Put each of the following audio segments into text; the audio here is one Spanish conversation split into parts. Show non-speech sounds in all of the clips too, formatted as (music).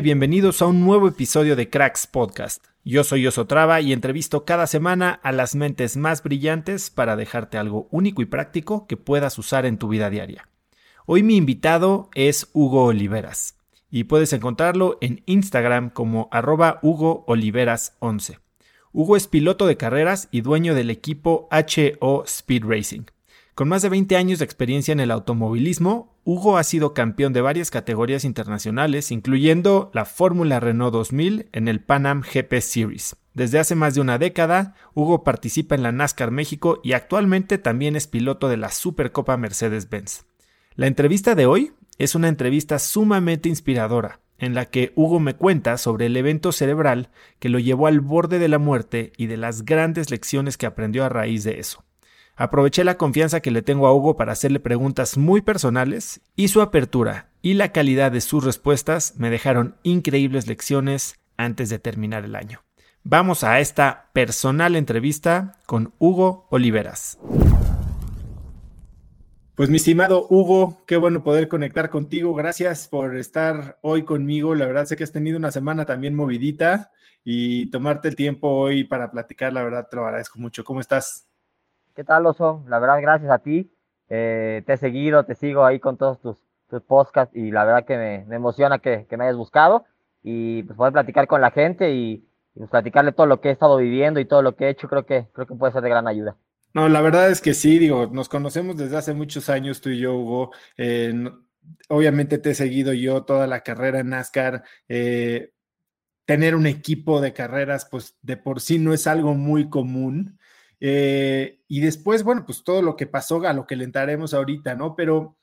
Bienvenidos a un nuevo episodio de Cracks Podcast. Yo soy Osotrava y entrevisto cada semana a las mentes más brillantes para dejarte algo único y práctico que puedas usar en tu vida diaria. Hoy mi invitado es Hugo Oliveras y puedes encontrarlo en Instagram como arroba Hugo Oliveras 11. Hugo es piloto de carreras y dueño del equipo HO Speed Racing. Con más de 20 años de experiencia en el automovilismo, Hugo ha sido campeón de varias categorías internacionales, incluyendo la Fórmula Renault 2000 en el Pan Am GP Series. Desde hace más de una década, Hugo participa en la NASCAR México y actualmente también es piloto de la Supercopa Mercedes-Benz. La entrevista de hoy es una entrevista sumamente inspiradora, en la que Hugo me cuenta sobre el evento cerebral que lo llevó al borde de la muerte y de las grandes lecciones que aprendió a raíz de eso. Aproveché la confianza que le tengo a Hugo para hacerle preguntas muy personales y su apertura y la calidad de sus respuestas me dejaron increíbles lecciones antes de terminar el año. Vamos a esta personal entrevista con Hugo Oliveras. Pues mi estimado Hugo, qué bueno poder conectar contigo. Gracias por estar hoy conmigo. La verdad sé que has tenido una semana también movidita y tomarte el tiempo hoy para platicar, la verdad te lo agradezco mucho. ¿Cómo estás? ¿Qué tal, Oso? La verdad, gracias a ti. Eh, te he seguido, te sigo ahí con todos tus, tus podcasts y la verdad que me, emociona que, me hayas buscado y pues poder platicar con la gente y, pues, platicarle todo lo que he estado viviendo y todo lo que he hecho, creo que, creo que puede ser de gran ayuda. No, la verdad es que sí, digo, nos conocemos desde hace muchos años tú y yo, Hugo. Eh, obviamente te he seguido yo toda la carrera en NASCAR. Eh, tener un equipo de carreras, pues de por sí no es algo muy común. Eh, y después, bueno, pues todo lo que pasó, a lo que le entraremos ahorita, ¿no? Pero,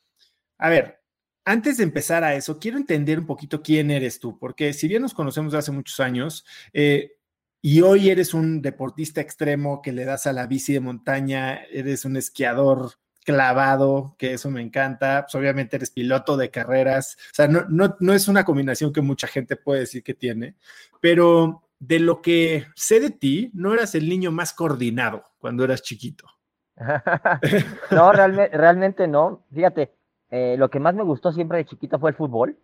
a ver, antes de empezar a eso, quiero entender un poquito quién eres tú, porque si bien nos conocemos hace muchos años, eh, y hoy eres un deportista extremo que le das a la bici de montaña, eres un esquiador clavado, que eso me encanta. Pues obviamente eres piloto de carreras. O sea, no, no, no es una combinación que mucha gente puede decir que tiene, pero de lo que sé de ti, no eras el niño más coordinado cuando eras chiquito. (laughs) no, realmente, realmente no. Fíjate, eh, lo que más me gustó siempre de chiquito fue el fútbol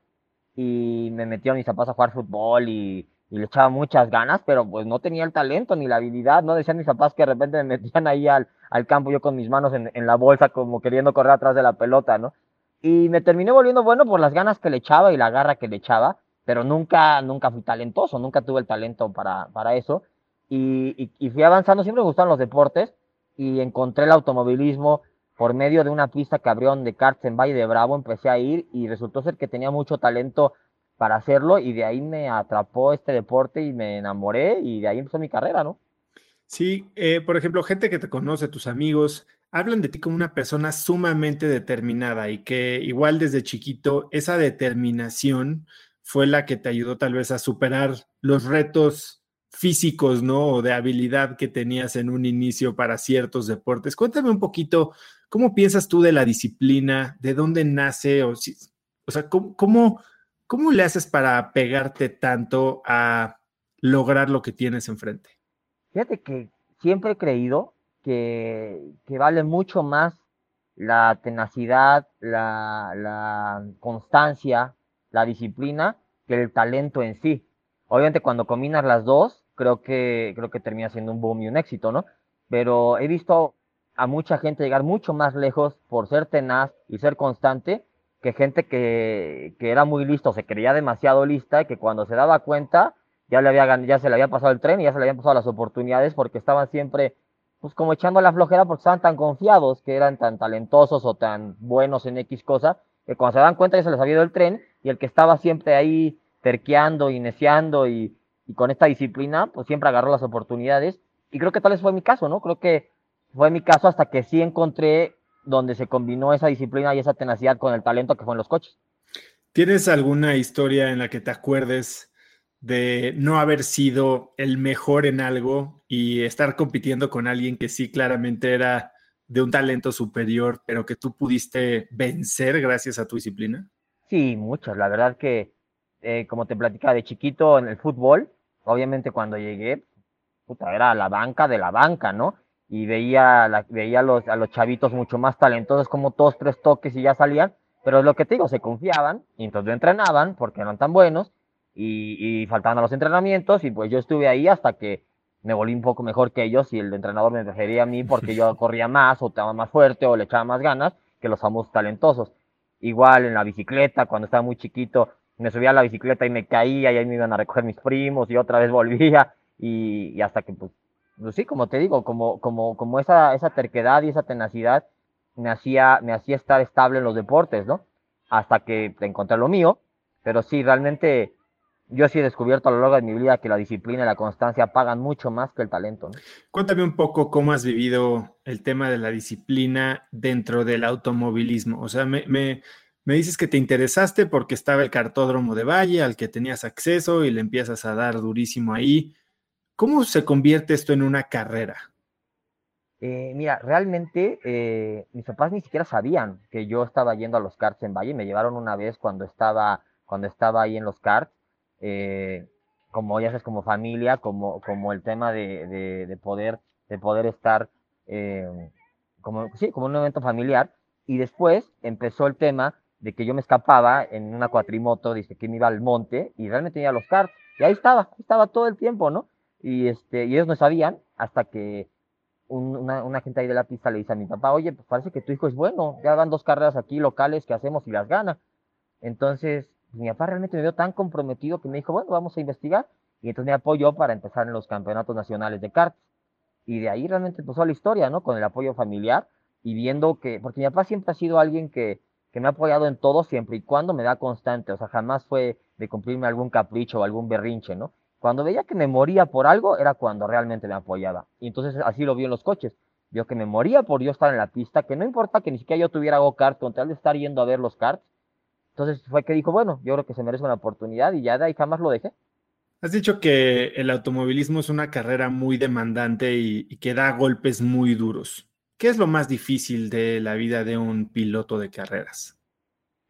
y me metió a mis papás a jugar fútbol y, le echaba muchas ganas, pero pues no tenía el talento ni la habilidad, no decían mis papás que de repente me metían ahí al, al campo yo con mis manos en, en, la bolsa como queriendo correr atrás de la pelota, ¿no? Y me terminé volviendo bueno por las ganas que le echaba y la garra que le echaba, pero nunca, nunca fui talentoso, nunca tuve el talento para, para eso. Y, y, fui avanzando, siempre me gustaron los deportes y encontré el automovilismo por medio de una pista que abrieron de karts en Valle de Bravo, empecé a ir y resultó ser que tenía mucho talento para hacerlo y de ahí me atrapó este deporte y me enamoré y de ahí empezó mi carrera, ¿no? Sí, eh, por ejemplo, gente que te conoce, tus amigos, hablan de ti como una persona sumamente determinada y que igual desde chiquito esa determinación fue la que te ayudó tal vez a superar los retos físicos, ¿no? O de habilidad que tenías en un inicio para ciertos deportes. Cuéntame un poquito ¿Cómo piensas tú de la disciplina? ¿De dónde nace? O, si, o sea, ¿cómo, cómo, le haces para pegarte tanto a lograr lo que tienes enfrente? Fíjate que siempre he creído que, vale mucho más la tenacidad, la, constancia, la disciplina que el talento en sí. Obviamente cuando combinas las dos, creo que, creo que termina siendo un boom y un éxito, ¿no? Pero he visto a mucha gente llegar mucho más lejos por ser tenaz y ser constante que gente que, que era muy listo, se creía demasiado lista y que cuando se daba cuenta ya, le había, ya se le había pasado el tren y ya se le habían pasado las oportunidades porque estaban siempre pues como echando la flojera porque estaban tan confiados que eran tan talentosos o tan buenos en X cosa que cuando se dan cuenta ya se les había ido el tren y el que estaba siempre ahí terqueando y neciando y, y con esta disciplina pues siempre agarró las oportunidades y creo que tal vez fue mi caso, ¿no? Creo que fue mi caso hasta que sí encontré donde se combinó esa disciplina y esa tenacidad con el talento que fue en los coches. ¿Tienes alguna historia en la que te acuerdes de no haber sido el mejor en algo y estar compitiendo con alguien que sí claramente era de un talento superior, pero que tú pudiste vencer gracias a tu disciplina? Sí, muchas. La verdad que, eh, como te platicaba de chiquito en el fútbol, obviamente cuando llegué, puta, era la banca de la banca, ¿no? y veía, la, veía a, los, a los chavitos mucho más talentosos, como todos tres toques y ya salían, pero es lo que te digo, se confiaban y entonces no entrenaban porque eran tan buenos y, y faltaban a los entrenamientos y pues yo estuve ahí hasta que me volví un poco mejor que ellos y el entrenador me prefería a mí porque yo (laughs) corría más o estaba más fuerte o le echaba más ganas que los famosos talentosos. Igual en la bicicleta, cuando estaba muy chiquito, me subía a la bicicleta y me caía y ahí me iban a recoger mis primos y otra vez volvía y, hasta que pues pues sí, como te digo, como, como, como esa, esa terquedad y esa tenacidad me hacía, me hacía estar estable en los deportes, ¿no? Hasta que encontré lo mío, pero sí, realmente yo sí he descubierto a lo largo de mi vida que la disciplina y la constancia pagan mucho más que el talento. ¿no? Cuéntame un poco cómo has vivido el tema de la disciplina dentro del automovilismo. O sea, me, me, dices que te interesaste porque estaba el cartódromo de Valle al que tenías acceso y le empiezas a dar durísimo ahí. ¿Cómo se convierte esto en una carrera? Eh, mira, realmente eh, mis papás ni siquiera sabían que yo estaba yendo a los karts en Valle. Me llevaron una vez cuando estaba, cuando estaba ahí en los karts. Eh, como ya sabes, como familia, como, como el tema de, de, poder, de poder estar como, sí, como un evento familiar. Y después empezó el tema de que yo me escapaba en una cuatrimoto, dice que me iba al monte y realmente iba a los karts. Y ahí estaba, estaba todo el tiempo, ¿no? Y, este, y ellos no sabían hasta que una, una, gente ahí de la pista le dice a mi papá, oye, pues parece que tu hijo es bueno, ya van dos carreras aquí locales que hacemos y las gana. Entonces, mi papá realmente me vio tan comprometido que me dijo, bueno, vamos a investigar. Y entonces me apoyó para empezar en los campeonatos nacionales de karts. Y de ahí realmente empezó la historia, ¿no? Con el apoyo familiar y viendo que, porque mi papá siempre ha sido alguien que, que me ha apoyado en todo siempre y cuando me da constante, o sea, jamás fue de cumplirme algún capricho o algún berrinche, ¿no? Cuando veía que me moría por algo, era cuando realmente me apoyaba. Y entonces así lo vio en los coches. Vio que me moría por yo estar en la pista, que no importa que ni siquiera yo tuviera go-kart, con tal de estar yendo a ver los karts. Entonces fue que dijo, bueno, yo creo que se merece una oportunidad y ya de ahí jamás lo dejé. Has dicho que el automovilismo es una carrera muy demandante y, y que da golpes muy duros. ¿Qué es lo más difícil de la vida de un piloto de carreras?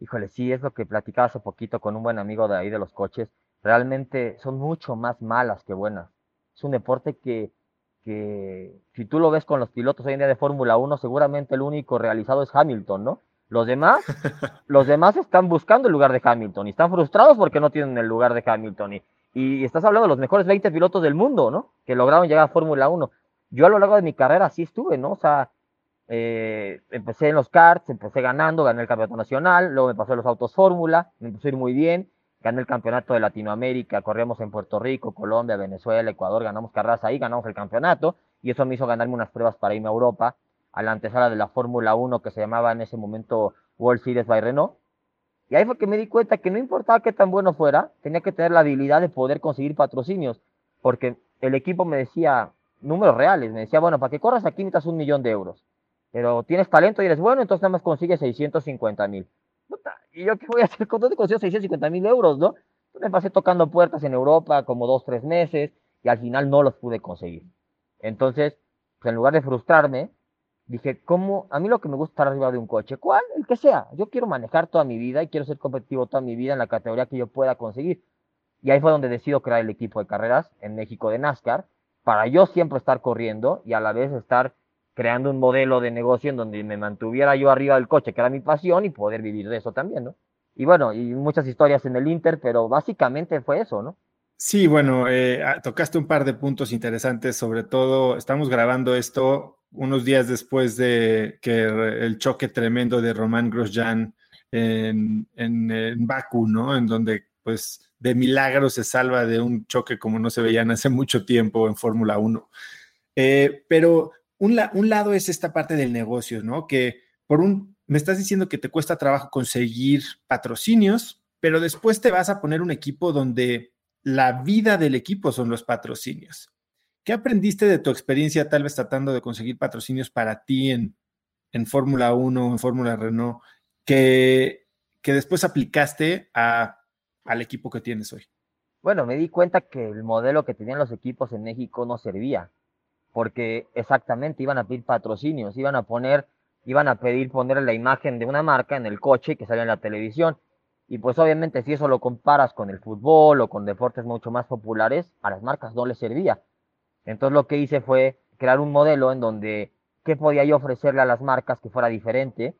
Híjole, sí, es lo que platicaba hace poquito con un buen amigo de ahí de los coches. Realmente son mucho más malas que buenas. Es un deporte que, que si tú lo ves con los pilotos hoy en día de Fórmula 1, seguramente el único realizado es Hamilton, ¿no? Los demás, (laughs) los demás están buscando el lugar de Hamilton y están frustrados porque no tienen el lugar de Hamilton. Y, y estás hablando de los mejores 20 pilotos del mundo, ¿no? Que lograron llegar a Fórmula 1. Yo a lo largo de mi carrera así estuve, ¿no? O sea, eh, empecé en los karts, empecé ganando, gané el campeonato nacional, luego me pasé a los autos Fórmula, me empezó a ir muy bien, gané el campeonato de Latinoamérica, corríamos en Puerto Rico, Colombia, Venezuela, Ecuador, ganamos carreras ahí, ganamos el campeonato, y eso me hizo ganarme unas pruebas para irme a Europa, a la antesala de la Fórmula 1 que se llamaba en ese momento World Series by Renault. Y ahí fue que me di cuenta que no importaba qué tan bueno fuera, tenía que tener la habilidad de poder conseguir patrocinios, porque el equipo me decía números reales, me decía, bueno, para que corras aquí necesitas un millón de euros, pero tienes talento y eres bueno, entonces nada más consigues 650 mil. ¿Y yo qué voy a hacer con dónde consigo 650 mil euros, no? Entonces me pasé tocando puertas en Europa como dos, tres meses y al final no los pude conseguir. Entonces, pues en lugar de frustrarme, dije, ¿cómo? A mí lo que me gusta estar arriba de un coche, ¿cuál? El que sea. Yo quiero manejar toda mi vida y quiero ser competitivo toda mi vida en la categoría que yo pueda conseguir. Y ahí fue donde decido crear el equipo de carreras en México de NASCAR, para yo siempre estar corriendo y a la vez estar creando un modelo de negocio en donde me mantuviera yo arriba del coche, que era mi pasión, y poder vivir de eso también, ¿no? Y bueno, y muchas historias en el Inter, pero básicamente fue eso, ¿no? Sí, bueno, eh, ah, tocaste un par de puntos interesantes, sobre todo estamos grabando esto unos días después de que el choque tremendo de Román Grosjean en, en, Baku, ¿no? En donde pues de milagro se salva de un choque como no se veían hace mucho tiempo en Fórmula 1. Eh, pero un, lado es esta parte del negocio, ¿no? Que por un, me estás diciendo que te cuesta trabajo conseguir patrocinios, pero después te vas a poner un equipo donde la vida del equipo son los patrocinios. ¿Qué aprendiste de tu experiencia tal vez tratando de conseguir patrocinios para ti en, en Fórmula 1 o en Fórmula Renault que, que después aplicaste a, al equipo que tienes hoy? Bueno, me di cuenta que el modelo que tenían los equipos en México no servía, porque exactamente iban a pedir patrocinios, iban a poner, iban a pedir poner la imagen de una marca en el coche que salía en la televisión y pues obviamente si eso lo comparas con el fútbol o con deportes mucho más populares, a las marcas no les servía. Entonces lo que hice fue crear un modelo en donde qué podía yo ofrecerle a las marcas que fuera diferente.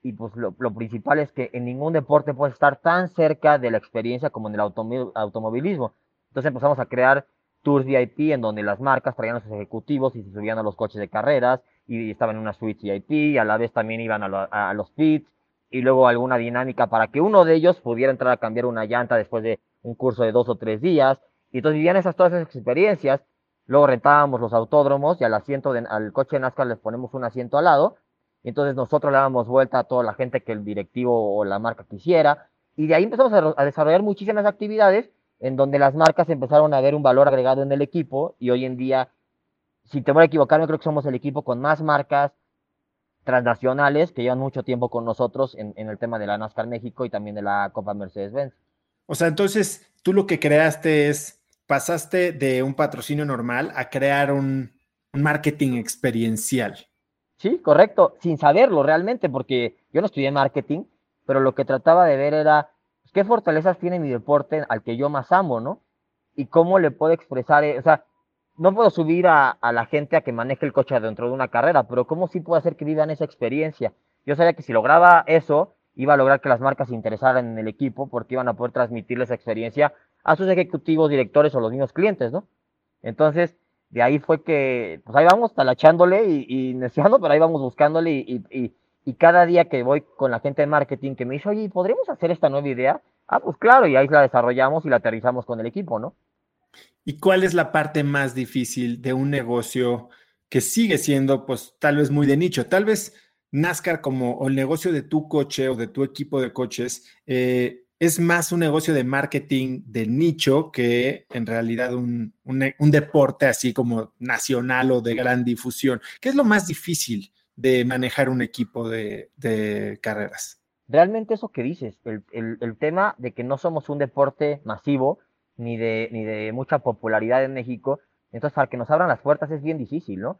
Y pues lo, principal es que en ningún deporte puedes estar tan cerca de la experiencia como en el automovilismo. Entonces empezamos a crear tours VIP en donde las marcas traían a sus ejecutivos y se subían a los coches de carreras y estaban en una suite VIP y a la vez también iban a, los pits y luego alguna dinámica para que uno de ellos pudiera entrar a cambiar una llanta después de un curso de dos o tres días. Y entonces vivían esas, todas esas experiencias. Luego rentábamos los autódromos y al asiento al coche de NASCAR les ponemos un asiento al lado. Y entonces nosotros le damos vuelta a toda la gente que el directivo o la marca quisiera. Y de ahí empezamos a, desarrollar muchísimas actividades en donde las marcas empezaron a ver un valor agregado en el equipo. Y hoy en día, si te voy a equivocar, yo creo que somos el equipo con más marcas transnacionales que llevan mucho tiempo con nosotros en, el tema de la NASCAR México y también de la Copa Mercedes-Benz. O sea, entonces tú lo que creaste es, pasaste de un patrocinio normal a crear un, marketing experiencial. Sí, correcto, sin saberlo realmente, porque yo no estudié marketing, pero lo que trataba de ver era qué fortalezas tiene mi deporte al que yo más amo, ¿no? Y cómo le puedo expresar, eh, o sea, no puedo subir a, la gente a que maneje el coche dentro de una carrera, pero ¿cómo sí puedo hacer que vivan esa experiencia? Yo sabía que si lograba eso, iba a lograr que las marcas se interesaran en el equipo porque iban a poder transmitirle esa experiencia a sus ejecutivos, directores o los mismos clientes, ¿no? Entonces, de ahí fue que, pues ahí vamos talachándole y, y neceando, pero ahí vamos buscándole y, y, cada día que voy con la gente de marketing que me dice, oye, ¿podríamos hacer esta nueva idea? Ah, pues claro, y ahí la desarrollamos y la aterrizamos con el equipo, ¿no? ¿Y cuál es la parte más difícil de un negocio que sigue siendo, pues, tal vez muy de nicho? Tal vez NASCAR como el negocio de tu coche o de tu equipo de coches eh, es más un negocio de marketing de nicho que en realidad un, deporte así como nacional o de gran difusión. ¿Qué es lo más difícil de manejar un equipo de, carreras? Realmente eso que dices, el tema de que no somos un deporte masivo, ni de, mucha popularidad en México. Entonces, para que nos abran las puertas es bien difícil, ¿no?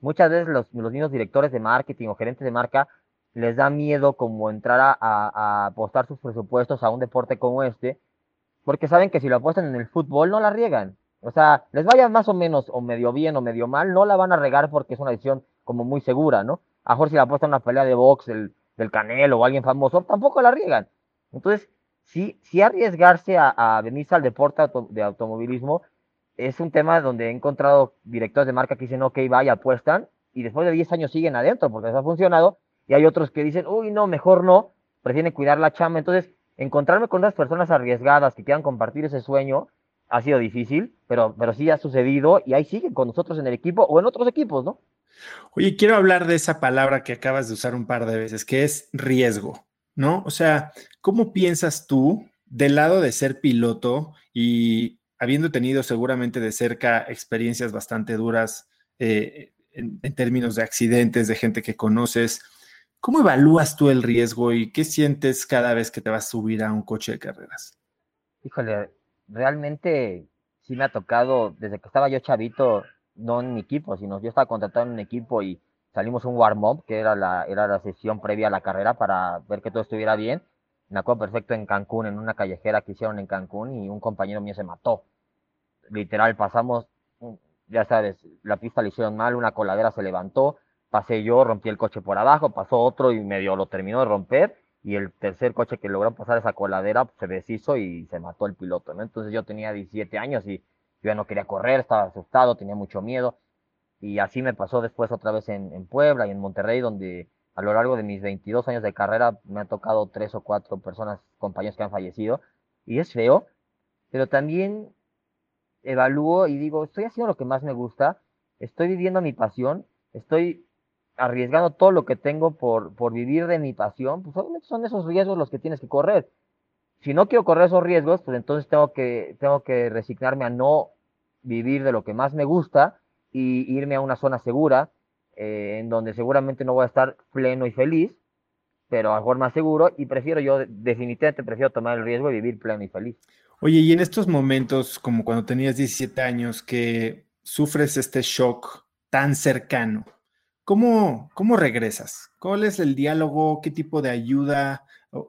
muchas veces los, los mismos directores de marketing o gerentes de marca les da miedo como entrar a, a, apostar sus presupuestos a un deporte como este, porque saben que si lo apuestan en el fútbol no la riegan. O sea, les vaya más o menos o medio bien o medio mal, no la van a regar porque es una decisión como muy segura, ¿no? A lo mejor si la una pelea de box del, del Canelo o alguien famoso, tampoco la riegan. Entonces, sí, sí arriesgarse a, a venirse al deporte de automovilismo es un tema donde he encontrado directores de marca que dicen, ok, vaya, apuestan, y después de 10 años siguen adentro porque les ha funcionado, y hay otros que dicen, uy, no, mejor no, prefieren cuidar la chamba. Entonces, encontrarme con otras personas arriesgadas que quieran compartir ese sueño ha sido difícil, pero, pero sí ha sucedido y ahí siguen con nosotros en el equipo o en otros equipos, ¿no? Oye, quiero hablar de esa palabra que acabas de usar un par de veces, que es riesgo, ¿no? O sea, ¿cómo piensas tú del lado de ser piloto y habiendo tenido seguramente de cerca experiencias bastante duras eh, en, en, términos de accidentes, de gente que conoces, ¿cómo evalúas tú el riesgo y qué sientes cada vez que te vas a subir a un coche de carreras? Híjole, realmente sí me ha tocado, desde que estaba yo chavito, no en equipo, sino yo estaba contratado en un equipo y salimos un warm-up, que era la, era la sesión previa a la carrera para ver que todo estuviera bien. Me acuerdo perfecto en Cancún, en una callejera que hicieron en Cancún y un compañero mío se mató. Literal, pasamos, ya sabes, la pista le hicieron mal, una coladera se levantó, pasé yo, rompí el coche por abajo, pasó otro y medio lo terminó de romper y el tercer coche que logró pasar esa coladera se deshizo y se mató el piloto. Entonces yo tenía 17 años y yo ya no quería correr, estaba asustado, tenía mucho miedo. Y así me pasó después otra vez en, Puebla y en Monterrey, donde a lo largo de mis 22 años de carrera me han tocado tres o cuatro personas, compañeros que han fallecido. Y es feo, pero también evalúo y digo, estoy haciendo lo que más me gusta, estoy viviendo mi pasión, estoy arriesgando todo lo que tengo por, por vivir de mi pasión, pues obviamente son esos riesgos los que tienes que correr. Si no quiero correr esos riesgos, pues entonces tengo que, tengo que resignarme a no vivir de lo que más me gusta y irme a una zona segura, eh, en donde seguramente no voy a estar pleno y feliz, pero a lo mejor más seguro, y prefiero yo, definitivamente prefiero tomar el riesgo de vivir pleno y feliz. Oye, y en estos momentos, como cuando tenías 17 años, que sufres este shock tan cercano, ¿Cómo, ¿Cómo regresas? ¿Cuál es el diálogo? ¿Qué tipo de ayuda?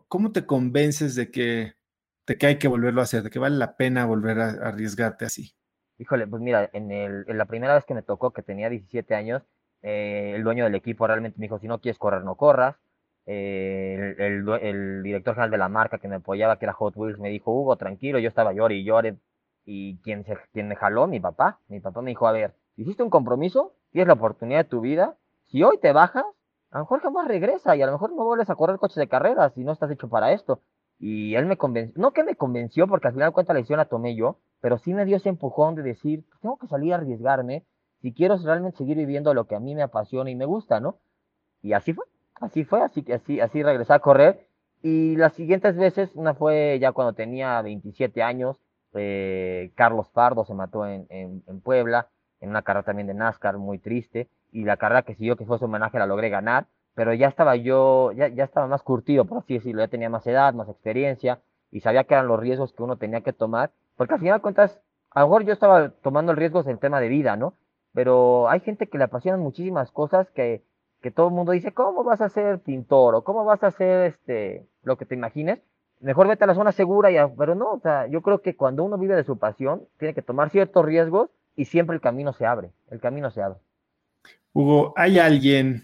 ¿Cómo te convences de que, de que hay que volverlo a hacer, de que vale la pena volver a, arriesgarte así? Híjole, pues mira, en, la primera vez que me tocó, que tenía 17 años, eh, el dueño del equipo realmente me dijo, si no quieres correr, no corras. Eh, el, director general de la marca que me apoyaba, que era Hot Wheels, me dijo, Hugo, tranquilo, yo estaba llorando y llore. Y quien, se, quien me jaló, mi papá, mi papá me dijo, a ver, hiciste un compromiso, tienes la oportunidad de tu vida, si hoy te bajas, a lo mejor jamás regresa y a lo mejor no vuelves a correr coches de carreras si no estás hecho para esto. Y él me convenció, no que me convenció, porque al final de cuentas la decisión la tomé yo, pero sí me dio ese empujón de decir, pues tengo que salir a arriesgarme si quiero realmente seguir viviendo lo que a mí me apasiona y me gusta, ¿no? Y así fue, así fue, así, así, así regresé a correr. Y las siguientes veces, una fue ya cuando tenía 27 años, eh, Carlos Pardo se mató en, en, en Puebla, en una carrera también de NASCAR muy triste y la carrera que siguió, que fue su homenaje, la logré ganar, pero ya estaba yo, ya, ya estaba más curtido, por así decirlo, ya tenía más edad, más experiencia, y sabía que eran los riesgos que uno tenía que tomar, porque al final de cuentas, a lo mejor yo estaba tomando el riesgo en tema de vida, ¿no? Pero hay gente que le apasionan muchísimas cosas que, que todo el mundo dice, ¿cómo vas a ser pintor? o ¿cómo vas a hacer este, lo que te imagines? Mejor vete a la zona segura, y pero no, o sea, yo creo que cuando uno vive de su pasión, tiene que tomar ciertos riesgos y siempre el camino se abre, el camino se abre. Hugo, ¿hay alguien,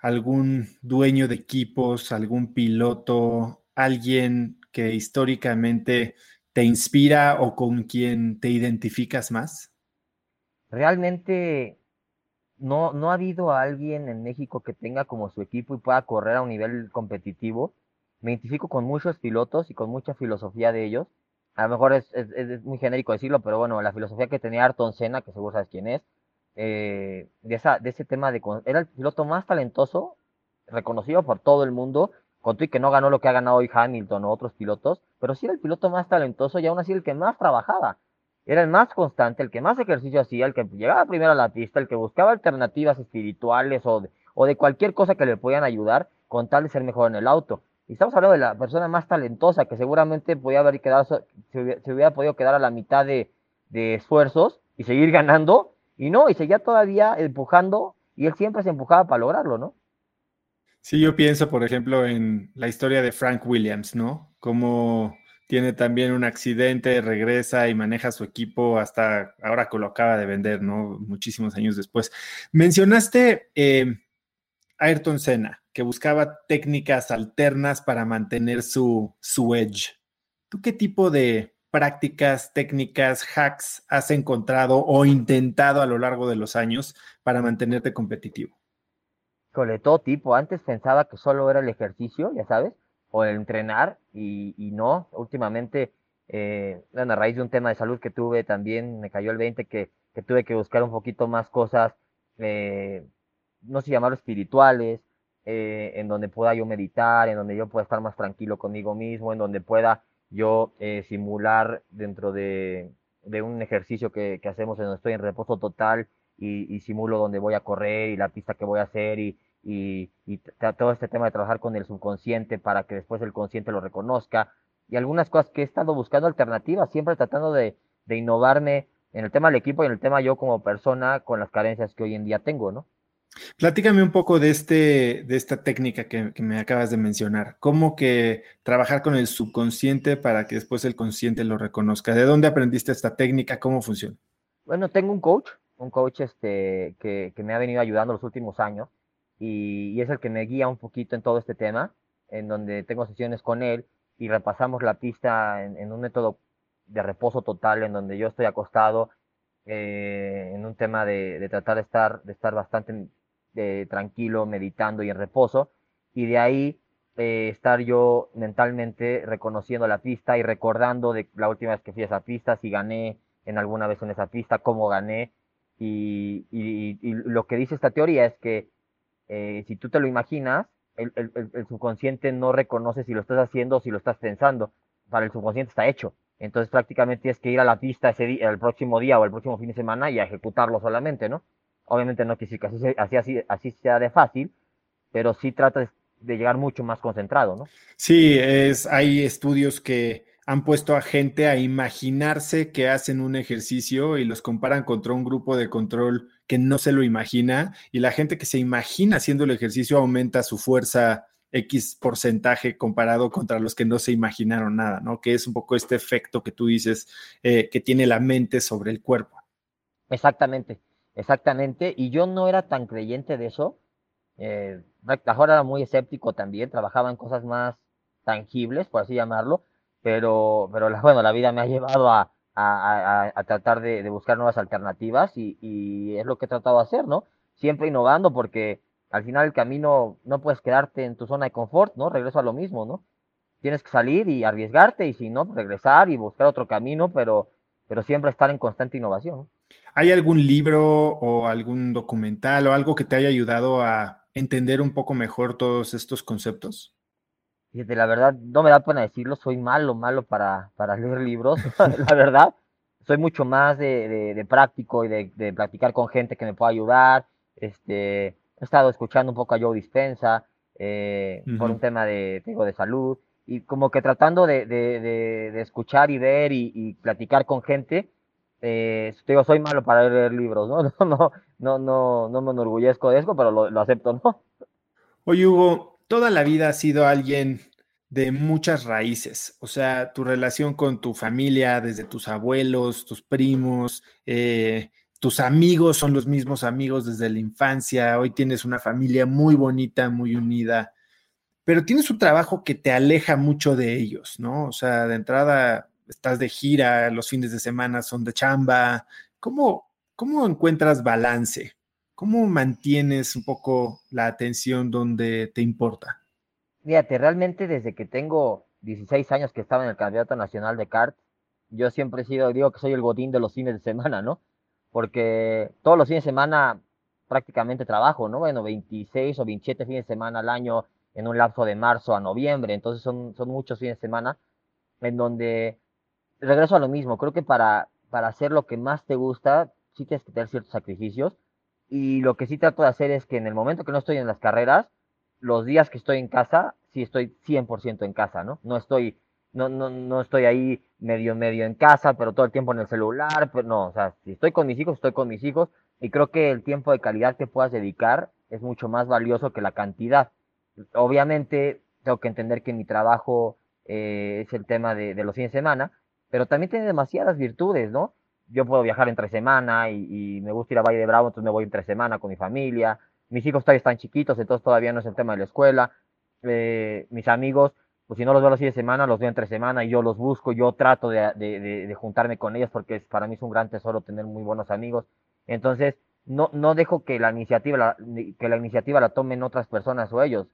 algún dueño de equipos, algún piloto, alguien que históricamente te inspira o con quien te identificas más? Realmente no, no ha habido alguien en México que tenga como su equipo y pueda correr a un nivel competitivo. Me identifico con muchos pilotos y con mucha filosofía de ellos. A lo mejor es, es, es muy genérico decirlo, pero bueno, la filosofía que tenía Ayrton Senna, que seguro sabes quién es, eh, de, esa, de ese tema de... Era el piloto más talentoso, reconocido por todo el mundo, con y que no ganó lo que ha ganado hoy Hamilton o otros pilotos, pero sí era el piloto más talentoso y aún así el que más trabajaba. Era el más constante, el que más ejercicio hacía, el que llegaba primero a la pista, el que buscaba alternativas espirituales o de, o de cualquier cosa que le podían ayudar con tal de ser mejor en el auto. Y estamos hablando de la persona más talentosa que seguramente podía haber quedado, se hubiera, se hubiera podido quedar a la mitad de, de esfuerzos y seguir ganando Y no, y seguía todavía empujando y él siempre se empujaba para lograrlo, ¿no? Sí, yo pienso, por ejemplo, en la historia de Frank Williams, ¿no? Como tiene también un accidente, regresa y maneja su equipo hasta ahora que lo acaba de vender, ¿no? Muchísimos años después. Mencionaste eh, Ayrton Senna, que buscaba técnicas alternas para mantener su, su edge. ¿Tú qué tipo de prácticas, técnicas, hacks has encontrado o intentado a lo largo de los años para mantenerte competitivo? De todo tipo. Antes pensaba que solo era el ejercicio, ya sabes, o el entrenar, y, no. Últimamente, eh, a raíz de un tema de salud que tuve también, me cayó el 20 que, que tuve que buscar un poquito más cosas, eh, no sé llamarlo espirituales, eh, en donde pueda yo meditar, en donde yo pueda estar más tranquilo conmigo mismo, en donde pueda yo eh, simular dentro de, de un ejercicio que, que, hacemos en donde estoy en reposo total y, y, simulo donde voy a correr y la pista que voy a hacer y, y, y todo este tema de trabajar con el subconsciente para que después el consciente lo reconozca y algunas cosas que he estado buscando alternativas, siempre tratando de, de innovarme en el tema del equipo y en el tema yo como persona con las carencias que hoy en día tengo, ¿no? Platícame un poco de, este, de esta técnica que, que, me acabas de mencionar. ¿Cómo que trabajar con el subconsciente para que después el consciente lo reconozca? ¿De dónde aprendiste esta técnica? ¿Cómo funciona? Bueno, tengo un coach, un coach este, que, que me ha venido ayudando los últimos años y, es el que me guía un poquito en todo este tema, en donde tengo sesiones con él y repasamos la pista en, un método de reposo total, en donde yo estoy acostado eh, en un tema de, tratar de estar, de estar bastante de, tranquilo, meditando y en reposo, y de ahí eh, estar yo mentalmente reconociendo la pista y recordando de la última vez que fui a esa pista, si gané en alguna vez en esa pista, cómo gané, y lo que dice esta teoría es que eh, si tú te lo imaginas, el, el, el, subconsciente no reconoce si lo estás haciendo o si lo estás pensando, para el subconsciente está hecho. Entonces prácticamente tienes que ir a la pista ese día, el próximo día o el próximo fin de semana y a ejecutarlo solamente, ¿no? Obviamente no quiere que así, así, así sea de fácil, pero sí trata de llegar mucho más concentrado, ¿no? Sí, es, hay estudios que han puesto a gente a imaginarse que hacen un ejercicio y los comparan contra un grupo de control que no se lo imagina y la gente que se imagina haciendo el ejercicio aumenta su fuerza X porcentaje comparado contra los que no se imaginaron nada, ¿no? Que es un poco este efecto que tú dices eh, que tiene la mente sobre el cuerpo. Exactamente, exactamente. Y yo no era tan creyente de eso. Eh, ahora era muy escéptico también, trabajaba en cosas más tangibles, por así llamarlo, pero, pero bueno, la vida me ha llevado a, tratar de, buscar nuevas alternativas y, es lo que he tratado de hacer, ¿no? Siempre innovando porque al final el camino no puedes quedarte en tu zona de confort, ¿no? Regreso a lo mismo, ¿no? Tienes que salir y arriesgarte y si no, pues regresar y buscar otro camino, pero siempre estar en constante innovación. ¿Hay algún libro o algún documental o algo que te haya ayudado a entender un poco mejor todos estos conceptos? Fíjate, la verdad, no me da pena decirlo, soy malo, malo para, para (laughs) leer libros, (laughs) la verdad. Soy mucho más de, de, de práctico y de, de, practicar con gente que me pueda ayudar. Este, he estado escuchando un poco a Joe Dispensa eh, uh -huh. por un tema de, digo, de salud y como que tratando de, de, de escuchar y ver y, y platicar con gente. Eh, digo, soy malo para leer libros, ¿no? (laughs) No, no, no, no, me enorgullezco de eso, pero lo, lo acepto, ¿no? Oye, Hugo, toda la vida has sido alguien de muchas raíces, o sea, tu relación con tu familia, desde tus abuelos, tus primos, eh, tus amigos son los mismos amigos desde la infancia, hoy tienes una familia muy bonita, muy unida, pero tienes un trabajo que te aleja mucho de ellos, ¿no? O sea, de entrada estás de gira, los fines de semana son de chamba, ¿cómo, cómo encuentras balance? ¿Cómo mantienes un poco la atención donde te importa? Fíjate, realmente desde que tengo 16 años que estaba en el Campeonato Nacional de Kart, yo siempre he sido, digo que soy el godín de los fines de semana, ¿no? porque todos los fines de semana prácticamente trabajo, ¿no? Bueno, 26 o 27 fines de semana al año en un lapso de marzo a noviembre, entonces son, son muchos fines de semana en donde regreso a lo mismo, creo que para, para hacer lo que más te gusta, sí tienes que tener ciertos sacrificios y lo que sí trato de hacer es que en el momento que no estoy en las carreras, los días que estoy en casa, sí estoy 100% en casa, ¿no? No estoy no, no, no estoy ahí medio, medio en casa, pero todo el tiempo en el celular, pero no, o sea, si estoy con mis hijos, estoy con mis hijos, Y creo que el tiempo de calidad que puedas dedicar es mucho más valioso que la cantidad. Obviamente, tengo que entender que mi trabajo eh, es el tema de, los fines de semana, pero también tiene demasiadas virtudes, ¿no? Yo puedo viajar entre semana y, me gusta ir a Valle de Bravo, entonces me voy entre semana con mi familia. Mis hijos todavía están chiquitos, entonces todavía no es el tema de la escuela. Eh, mis amigos, pues si no los veo los fines de semana, los veo entre semana y yo los busco, yo trato de, de, juntarme con ellos porque para mí es un gran tesoro tener muy buenos amigos. Entonces, no, no dejo que la iniciativa la, que la iniciativa la tomen otras personas o ellos.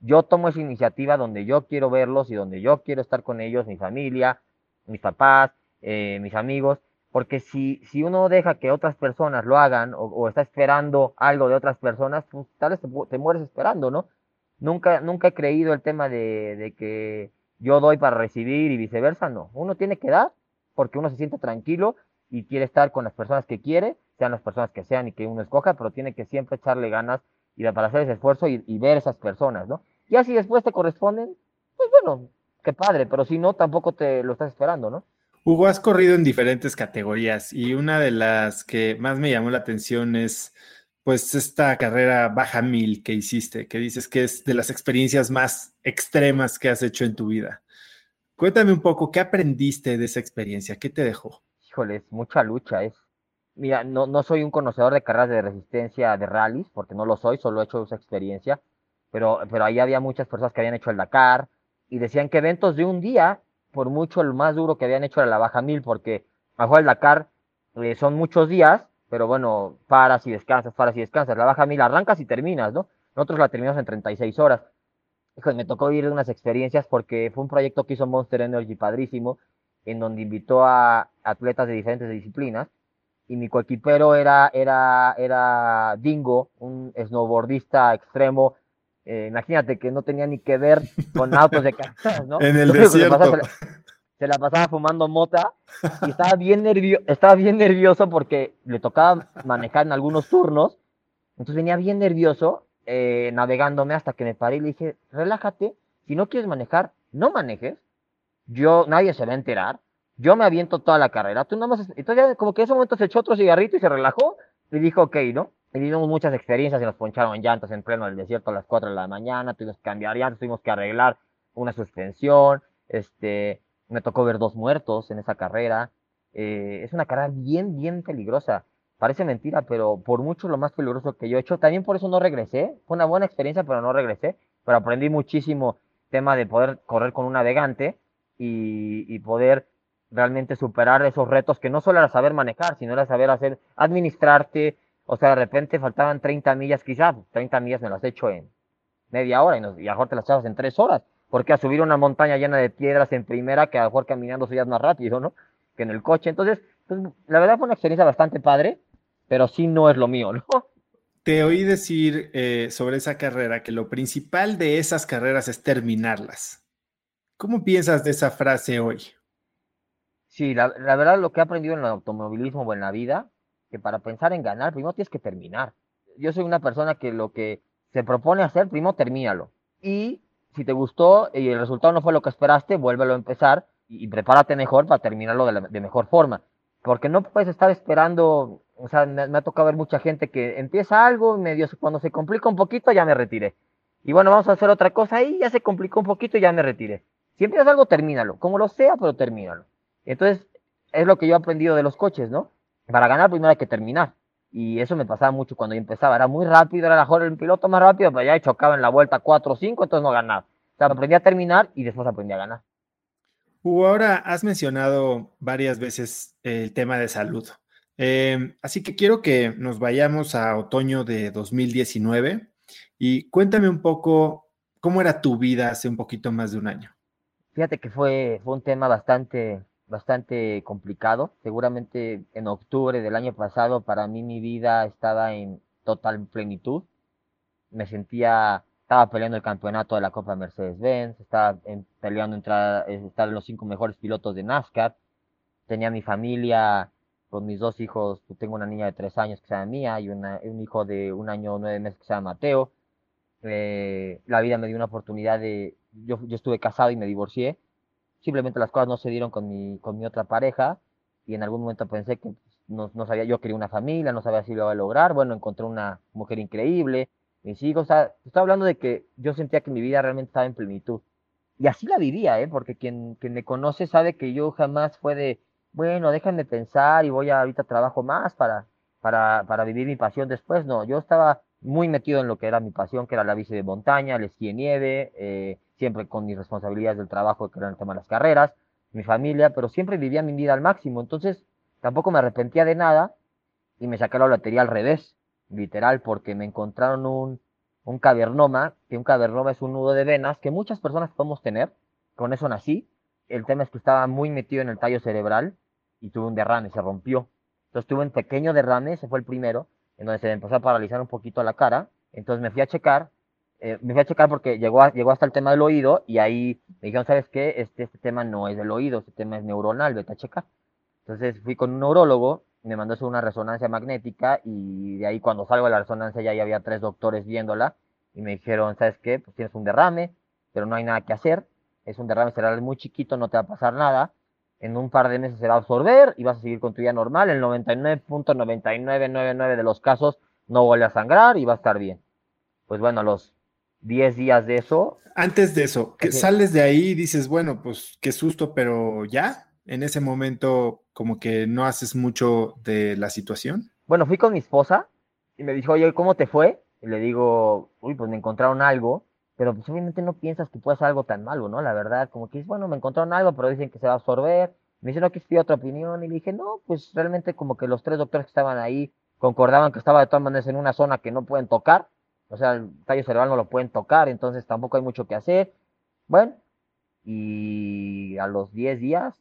Yo tomo esa iniciativa donde yo quiero verlos y donde yo quiero estar con ellos, mi familia, mis papás, eh, mis amigos, porque si, si uno deja que otras personas lo hagan o, está esperando algo de otras personas, pues tal vez te, mueres esperando, ¿no? Nunca, nunca he creído el tema de, de que yo doy para recibir y viceversa, no. Uno tiene que dar porque uno se siente tranquilo y quiere estar con las personas que quiere, sean las personas que sean y que uno escoja, pero tiene que siempre echarle ganas y para hacer ese esfuerzo y, ver esas personas, ¿no? Ya si después te corresponden, pues bueno, qué padre, pero si no, tampoco te lo estás esperando, ¿no? Hugo, has corrido en diferentes categorías y una de las que más me llamó la atención es pues esta carrera baja mil que hiciste, que dices que es de las experiencias más extremas que has hecho en tu vida. Cuéntame un poco, ¿qué aprendiste de esa experiencia? ¿Qué te dejó? Híjole, es mucha lucha, es Mira, no, no soy un conocedor de carreras de resistencia de rallies, porque no lo soy, solo he hecho esa experiencia, pero, pero ahí había muchas personas que habían hecho el Dakar y decían que eventos de un día, por mucho el más duro que habían hecho era la Baja Mil, porque mejor el Dakar eh, son muchos días, pero bueno, paras y descansas, paras y descansas. La Baja Mil arrancas y terminas, ¿no? Nosotros la terminamos en 36 horas. Me tocó vivir unas experiencias porque fue un proyecto que hizo Monster Energy padrísimo, en donde invitó a atletas de diferentes disciplinas y mi coequipero era, era, era Dingo, un snowboardista extremo. Eh, imagínate que no tenía ni que ver con autos de carreras, ¿no? (laughs) En el desierto. Se la, pasaba fumando mota y estaba bien, nervio, estaba bien nervioso porque le tocaba manejar en algunos turnos. Entonces venía bien nervioso eh, navegándome hasta que me paré y le dije, relájate, si no quieres manejar, no manejes. Yo, nadie se va a enterar yo me aviento toda la carrera, tú nada más, entonces como que en ese momento se echó otro cigarrito y se relajó y dijo, ok, ¿no? Vivimos muchas experiencias y nos poncharon llantas en pleno del desierto a las 4 de la mañana, tuvimos que cambiar llantas, tuvimos que arreglar una suspensión, este, me tocó ver dos muertos en esa carrera, eh, es una carrera bien, bien peligrosa. Parece mentira, pero por mucho lo más peligroso que yo he hecho. También por eso no regresé. Fue una buena experiencia, pero no regresé. Pero aprendí muchísimo tema de poder correr con un navegante y, y poder realmente superar esos retos que no solo era saber manejar, sino era saber hacer, administrarte, o sea, de repente faltaban 30 millas quizás, 30 millas me las he hecho en media hora y, nos, y a mejor te las echabas en tres horas, porque a subir una montaña llena de piedras en primera, que a lo mejor caminando subías más rápido, ¿no? Que en el coche, entonces, pues, la verdad fue una experiencia bastante padre, pero sí no es lo mío, ¿no? Te oí decir eh, sobre esa carrera que lo principal de esas carreras es terminarlas. ¿Cómo piensas de esa frase hoy? Sí, la, verdad lo que he aprendido en el automovilismo o en la vida, que para pensar en ganar, primero tienes que terminar. Yo soy una persona que lo que se propone hacer, primero termínalo. Y si te gustó y el resultado no fue lo que esperaste, vuélvelo a empezar y, prepárate mejor para terminarlo de, mejor forma. Porque no puedes estar esperando, o sea, me, ha tocado ver mucha gente que empieza algo, medio, cuando se complica un poquito ya me retiré. Y bueno, vamos a hacer otra cosa y ya se complicó un poquito y ya me retiré. Si empiezas algo, termínalo, como lo sea, pero termínalo. Entonces, es lo que yo he aprendido de los coches, ¿no? Para ganar primero hay que terminar. Y eso me pasaba mucho cuando yo empezaba. Era muy rápido, era mejor el piloto más rápido, pero ya chocaba en la vuelta 4 o 5, entonces no ganaba. O sea, aprendí a terminar y después aprendí a ganar. Hugo, ahora has mencionado varias veces el tema de salud. Em, así que quiero que nos vayamos a otoño de 2019 y cuéntame un poco cómo era tu vida hace un poquito más de un año. Fíjate que fue, fue un tema bastante, bastante complicado. Seguramente en octubre del año pasado para mí mi vida estaba en total plenitud. Me sentía, estaba peleando el campeonato de la Copa Mercedes-Benz, estaba peleando entrar, estar en los cinco mejores pilotos de NASCAR. Tenía mi familia con mis dos hijos, tengo una niña de tres años que se llama Mía y un hijo de un año nueve meses que se llama Mateo. Eh, la vida me dio una oportunidad de, yo, yo estuve casado y me divorcié simplemente las cosas no se dieron con mi, con mi otra pareja y en algún momento pensé que no, no, sabía, yo quería una familia, no sabía si lo iba a lograr, bueno, encontré una mujer increíble, mis hijos, o sea, estaba hablando de que yo sentía que mi vida realmente estaba en plenitud. Y así la vivía, ¿eh? Porque quien, quien me conoce sabe que yo jamás fue de, bueno, déjenme pensar y voy a ahorita trabajo más para, para, para vivir mi pasión después. No, yo estaba muy metido en lo que era mi pasión, que era la bici de montaña, el esquí de nieve, eh, siempre con mis responsabilidades del trabajo, que eran el tema de las carreras, mi familia, pero siempre vivía mi vida al máximo. Entonces, tampoco me arrepentía de nada y me saqué la lotería al revés, literal, porque me encontraron un, un cavernoma, que un cavernoma es un nudo de venas que muchas personas podemos tener, con eso nací. El tema es que estaba muy metido en el tallo cerebral y tuve un derrame, se rompió. Entonces tuve un pequeño derrame, ese fue el primero, en donde se me empezó a paralizar un poquito la cara. Entonces me fui a checar, eh, me fui a checar porque llegó, llegó hasta el tema del oído y ahí me dijeron, ¿sabes qué? Este, este tema no es del oído, este tema es neuronal, vete a checar. Entonces fui con un neurólogo, me mandó hacer una resonancia magnética y de ahí cuando salgo de la resonancia ya, había tres doctores viéndola y me dijeron, ¿sabes qué? Pues tienes un derrame, pero no hay nada que hacer. Es un derrame cerebral muy chiquito, no te va a pasar nada. En un par de meses se va a absorber y vas a seguir con tu vida normal. El 99.9999 de los casos no vuelve a sangrar y va a estar bien. Pues bueno, los 10 días de eso. Antes de eso, que sales de ahí y dices, bueno, pues qué susto, pero ya, en ese momento como que no haces mucho de la situación. Bueno, fui con mi esposa y me dijo, oye, ¿cómo te fue? Y le digo, uy, pues me encontraron algo, pero pues obviamente no piensas que puede ser algo tan malo, ¿no? La verdad, como que es, bueno, me encontraron algo, pero dicen que se va a absorber. Me dijeron que estoy otra opinión y dije, no, pues realmente como que los tres doctores que estaban ahí concordaban que estaba de todas maneras en una zona que no pueden tocar, o sea, el tallo cerebral no lo pueden tocar, entonces tampoco hay mucho que hacer. Bueno, y a los 10 días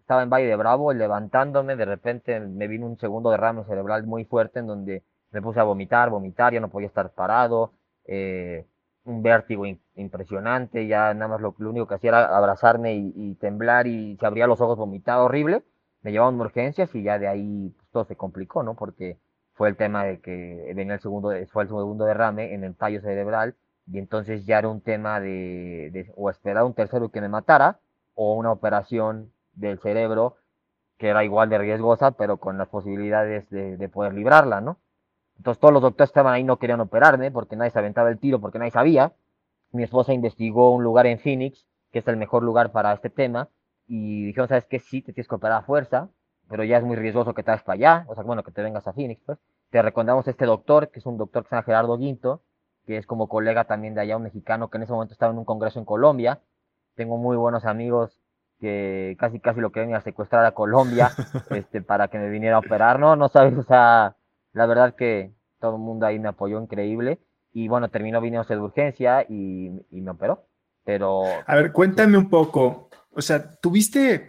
estaba en Valle de Bravo, levantándome, de repente me vino un segundo derrame cerebral muy fuerte en donde me puse a vomitar, vomitar, ya no podía estar parado, eh, un vértigo impresionante, ya nada más lo, único que hacía era abrazarme y, temblar y se abría los ojos vomitado horrible, me llevaban urgencias y ya de ahí pues, todo se complicó, ¿no? Porque fue el tema de que venía el segundo, fue el segundo derrame en el tallo cerebral y entonces ya era un tema de, de o esperar un tercero que me matara o una operación del cerebro que era igual de riesgosa, pero con las posibilidades de, poder librarla, ¿no? Entonces todos los doctores estaban ahí, no querían operarme porque nadie se aventaba el tiro, porque nadie sabía. Mi esposa investigó un lugar en Phoenix, que es el mejor lugar para este tema, y dijeron, ¿sabes qué? Sí, te tienes que operar a fuerza, pero ya es muy riesgoso que te vayas para allá, o sea, bueno, que te vengas a Phoenix, pues. Te recomendamos a este doctor, que es un doctor que se llama Gerardo Guinto, que es como colega también de allá, un mexicano que en ese momento estaba en un congreso en Colombia. Tengo muy buenos amigos que casi casi lo querían a secuestrar a Colombia (laughs) este, para que me viniera a operar. No, no sabes, o sea, la verdad que todo el mundo ahí me apoyó increíble. Y bueno, terminó viniendo de urgencia y, y me operó. Pero. A ver, cuéntame un poco. O sea, ¿tuviste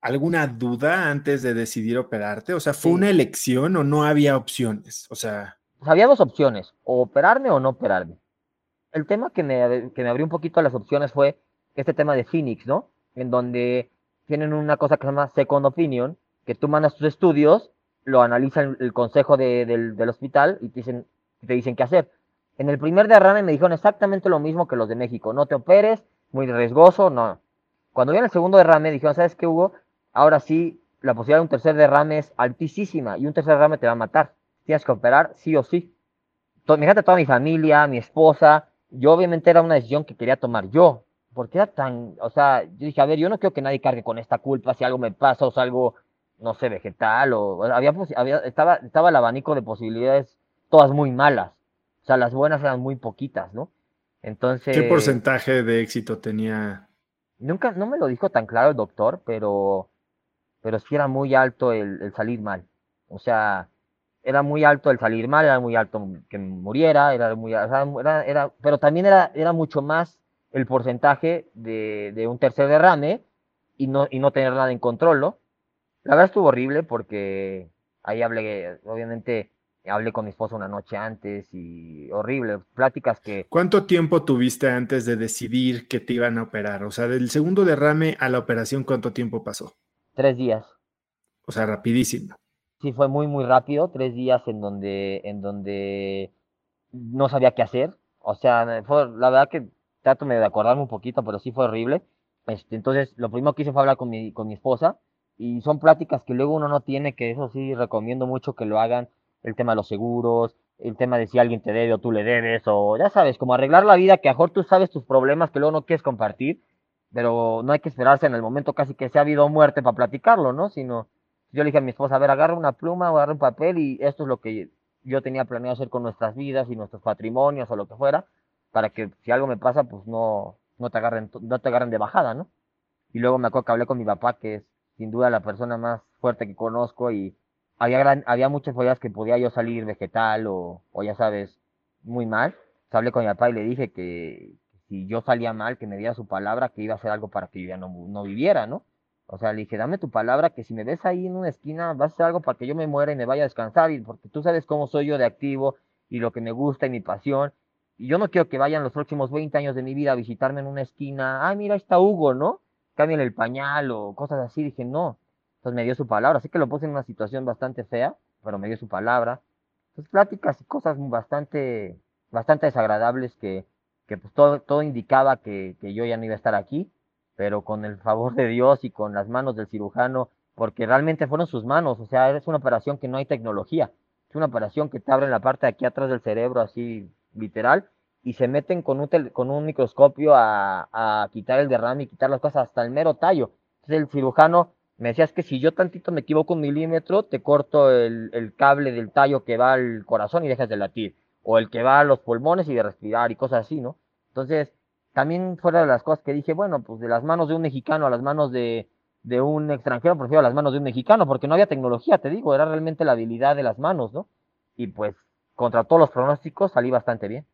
alguna duda antes de decidir operarte? O sea, ¿fue una elección o no había opciones? O sea. Pues había dos opciones, o operarme o no operarme. El tema que me, que me abrió un poquito a las opciones fue este tema de Phoenix, ¿no? en donde tienen una cosa que se llama second opinion, que tú mandas tus estudios, lo analiza el, consejo del, hospital y te dicen, te dicen qué hacer. En el primer derrame me dijeron exactamente lo mismo que los de México, no te operes, muy riesgoso, no. Cuando viene el segundo derrame, dijeron, ¿sabes qué, Hugo? Ahora sí, la posibilidad de un tercer derrame es altísima y un tercer derrame te va a matar. Tienes que operar sí o sí. Fíjate toda mi familia, mi esposa. Yo obviamente era una decisión que quería tomar yo. ¿por qué era tan, o sea, yo dije, a ver, yo no quiero que nadie cargue con esta culpa si algo me pasa o algo, no sé, vegetal o, había, había estaba, estaba el abanico de posibilidades todas muy malas, o sea, las buenas eran muy poquitas, ¿no? Entonces... ¿Qué porcentaje de éxito tenía? Nunca, no me lo dijo tan claro el doctor, pero, pero sí era muy alto el, salir mal, o sea, era muy alto el salir mal, era muy alto que muriera, era muy, era, era, pero también era, era mucho más el porcentaje de, un tercer derrame y no, y no tener nada en control, ¿no? La verdad estuvo horrible porque ahí hablé, obviamente, hablé con mi esposa una noche antes y horrible, pláticas que... ¿Cuánto tiempo tuviste antes de decidir que te iban a operar? O sea, del segundo derrame a la operación, ¿cuánto tiempo pasó? Tres días. O sea, rapidísimo. Sí, fue muy, muy rápido, tres días en donde, en donde no sabía qué hacer. O sea, fue, la verdad que trato de acordarme un poquito, pero sí fue horrible. Este, entonces, lo primero que hice fue hablar con mi, con mi esposa y son pláticas que luego uno no tiene, que eso sí recomiendo mucho que lo hagan, el tema de los seguros, el tema de si alguien te debe o tú le debes, o ya sabes, como arreglar la vida, que a mejor tú sabes tus problemas que luego no quieres compartir, pero no hay que esperarse en el momento casi que sea habido muerte para platicarlo, ¿no? Sino, yo le dije a mi esposa, a ver, agarra una pluma o agarra un papel y esto es lo que yo tenía planeado hacer con nuestras vidas y nuestros patrimonios o lo que fuera, para que si algo me pasa, pues no, no te agarren, no te agarren de bajada, ¿no? Y luego me acuerdo que hablé con mi papá, que es sin duda la persona más fuerte que conozco y había, gran, había muchas follas que podía yo salir vegetal o, o ya sabes, muy mal. hablé con mi papá y le dije que, si yo salía mal, que me diera su palabra, que iba a hacer algo para que yo ya no, no viviera, ¿no? O sea, le dije, dame tu palabra que si me ves ahí en una esquina, vas a hacer algo para que yo me muera y me vaya a descansar, y porque tú sabes cómo soy yo de activo y lo que me gusta y mi pasión. Y yo no quiero que vayan los próximos 20 años de mi vida a visitarme en una esquina, ay, mira, ahí está Hugo, ¿no? Cambien el pañal o cosas así. Dije, no, entonces me dio su palabra. Así que lo puse en una situación bastante fea, pero me dio su palabra. Entonces pláticas y cosas bastante, bastante desagradables que, que pues todo, todo indicaba que, que yo ya no iba a estar aquí, pero con el favor de Dios y con las manos del cirujano, porque realmente fueron sus manos, o sea, es una operación que no hay tecnología, es una operación que te abre la parte de aquí atrás del cerebro, así literal, y se meten con un, con un microscopio a, a quitar el derrame y quitar las cosas hasta el mero tallo. Entonces el cirujano me decías que si yo tantito me equivoco un milímetro, te corto el, el, cable del tallo que va al corazón y dejas de latir, o el que va a los pulmones y de respirar y cosas así, ¿no? Entonces, también fuera de las cosas que dije, bueno, pues de las manos de un mexicano a las manos de, de un extranjero, prefiero las manos de un mexicano, porque no había tecnología, te digo, era realmente la habilidad de las manos, ¿no? Y pues, contra todos los pronósticos, salí bastante bien.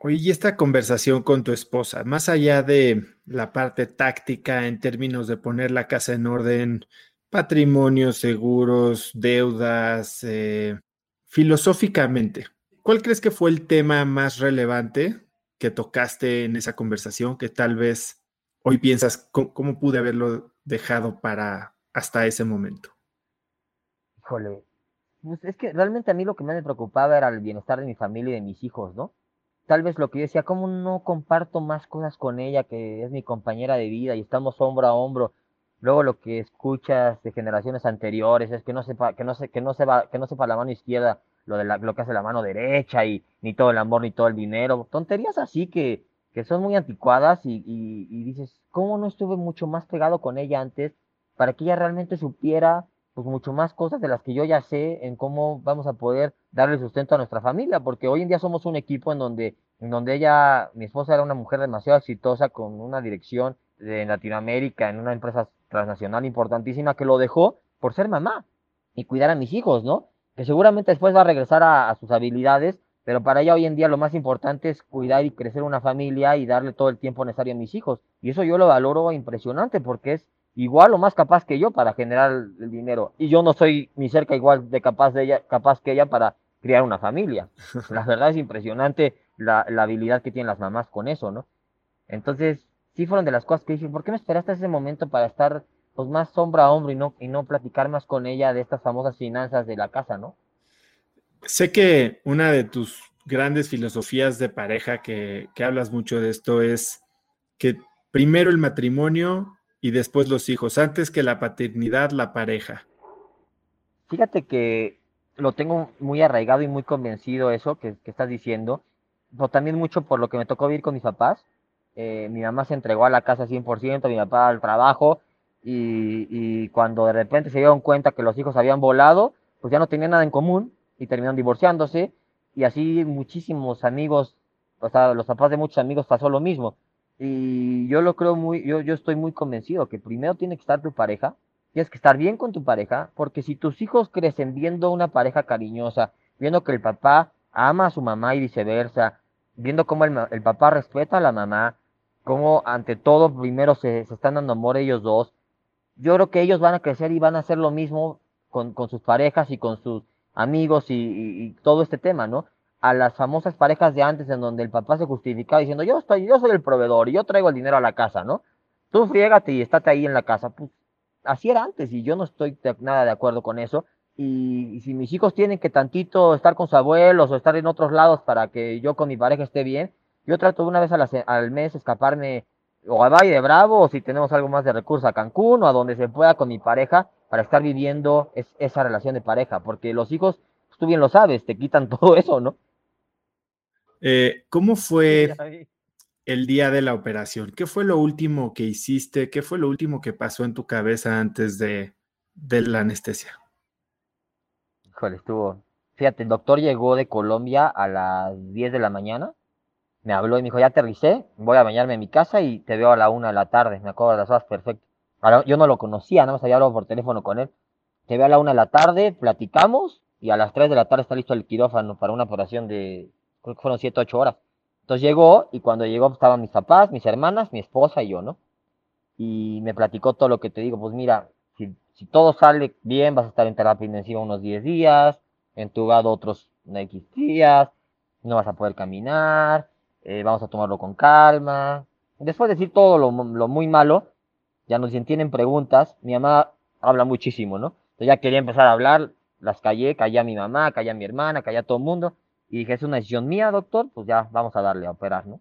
Oye, y esta conversación con tu esposa, más allá de la parte táctica en términos de poner la casa en orden, patrimonio, seguros, deudas, eh, filosóficamente, ¿cuál crees que fue el tema más relevante que tocaste en esa conversación que tal vez hoy piensas cómo, pude haberlo dejado para hasta ese momento? Híjole, pues es que realmente a mí lo que más me preocupaba era el bienestar de mi familia y de mis hijos, ¿no? Tal vez lo que yo decía, ¿cómo no comparto más cosas con ella, que es mi compañera de vida y estamos hombro a hombro? Luego lo que escuchas de generaciones anteriores es que no sepa, que no se, que no se va, que no sepa la mano izquierda lo de lo que hace la mano derecha y ni todo el amor ni todo el dinero, tonterías así que, que son muy anticuadas y, y, y dices, ¿cómo no estuve mucho más pegado con ella antes para que ella realmente supiera pues mucho más cosas de las que yo ya sé en cómo vamos a poder darle sustento a nuestra familia, porque hoy en día somos un equipo en donde, en donde ella, mi esposa era una mujer demasiado exitosa con una dirección de Latinoamérica en una empresa transnacional importantísima que lo dejó por ser mamá y cuidar a mis hijos, ¿no? Que seguramente después va a regresar a, sus habilidades, pero para ella hoy en día lo más importante es cuidar y crecer una familia y darle todo el tiempo necesario a mis hijos. Y eso yo lo valoro impresionante porque es igual o más capaz que yo para generar el dinero. Y yo no soy ni cerca igual de capaz de ella, capaz que ella para criar una familia. (laughs) La verdad es impresionante la, la habilidad que tienen las mamás con eso, ¿no? Entonces, sí fueron de las cosas que dije, ¿por qué me esperaste ese momento para estar pues más sombra a hombro y no, y no platicar más con ella de estas famosas finanzas de la casa, ¿no? Sé que una de tus grandes filosofías de pareja que, que hablas mucho de esto es que primero el matrimonio y después los hijos, antes que la paternidad, la pareja. Fíjate que lo tengo muy arraigado y muy convencido eso que, estás diciendo, pero también mucho por lo que me tocó vivir con mis papás. Eh, mi mamá se entregó a la casa 100%, mi papá al trabajo, y, y, cuando de repente se dieron cuenta que los hijos habían volado, pues ya no tenían nada en común y terminaron divorciándose, y así muchísimos amigos, o sea, los papás de muchos amigos pasó lo mismo y yo lo creo muy, yo, yo estoy muy convencido que primero tiene que estar tu pareja, tienes que estar bien con tu pareja, porque si tus hijos crecen viendo una pareja cariñosa, viendo que el papá ama a su mamá y viceversa, viendo cómo el, el papá respeta a la mamá, cómo ante todo primero se, se, están dando amor ellos dos, yo creo que ellos van a crecer y van a hacer lo mismo con, con sus parejas y con sus amigos y, y, y todo este tema, ¿no? A las famosas parejas de antes en donde el papá se justificaba diciendo yo estoy, yo soy el proveedor y yo traigo el dinero a la casa, ¿no? Tú friégate y estate ahí en la casa. Pues así era antes y yo no estoy nada de acuerdo con eso. Y, si mis hijos tienen que tantito estar con sus abuelos o estar en otros lados para que yo con mi pareja esté bien, yo trato una vez a la, al mes escaparme o a Valle de Bravo, o si tenemos algo más de recursos a Cancún, o a donde se pueda con mi pareja, para estar viviendo esa relación de pareja, porque los hijos, pues, tú bien lo sabes, te quitan (laughs) todo eso, ¿no? Eh, ¿Cómo fue el día de la operación? ¿Qué fue lo último que hiciste? ¿Qué fue lo último que pasó en tu cabeza antes de, de la anestesia? Híjole, estuvo. Fíjate, el doctor llegó de Colombia a las 10 de la mañana me habló y me dijo, ya aterricé, voy a bañarme en mi casa y te veo a la una de la tarde, me acuerdo de las horas perfecto. Ahora, yo no lo conocía, no me había hablado por teléfono con él. Te veo a la una de la tarde, platicamos y a las 3 de la tarde está listo el quirófano para una operación de, creo que fueron 7, 8 horas. Entonces llegó y cuando llegó estaban mis papás, mis hermanas, mi esposa y yo, ¿no? Y me platicó todo lo que te digo, pues mira, si, si todo sale bien, vas a estar en terapia intensiva unos 10 días, entubado otros X días, no vas a poder caminar, eh, vamos a tomarlo con calma. Después de decir todo lo, muy malo, ya nos tienen preguntas. Mi mamá habla muchísimo, ¿no? Entonces ya quería empezar a hablar, las callé, callé a mi mamá, callé a mi hermana, callé a todo el mundo. Y dije, es una decisión mía, doctor, pues ya vamos a darle a operar, ¿no?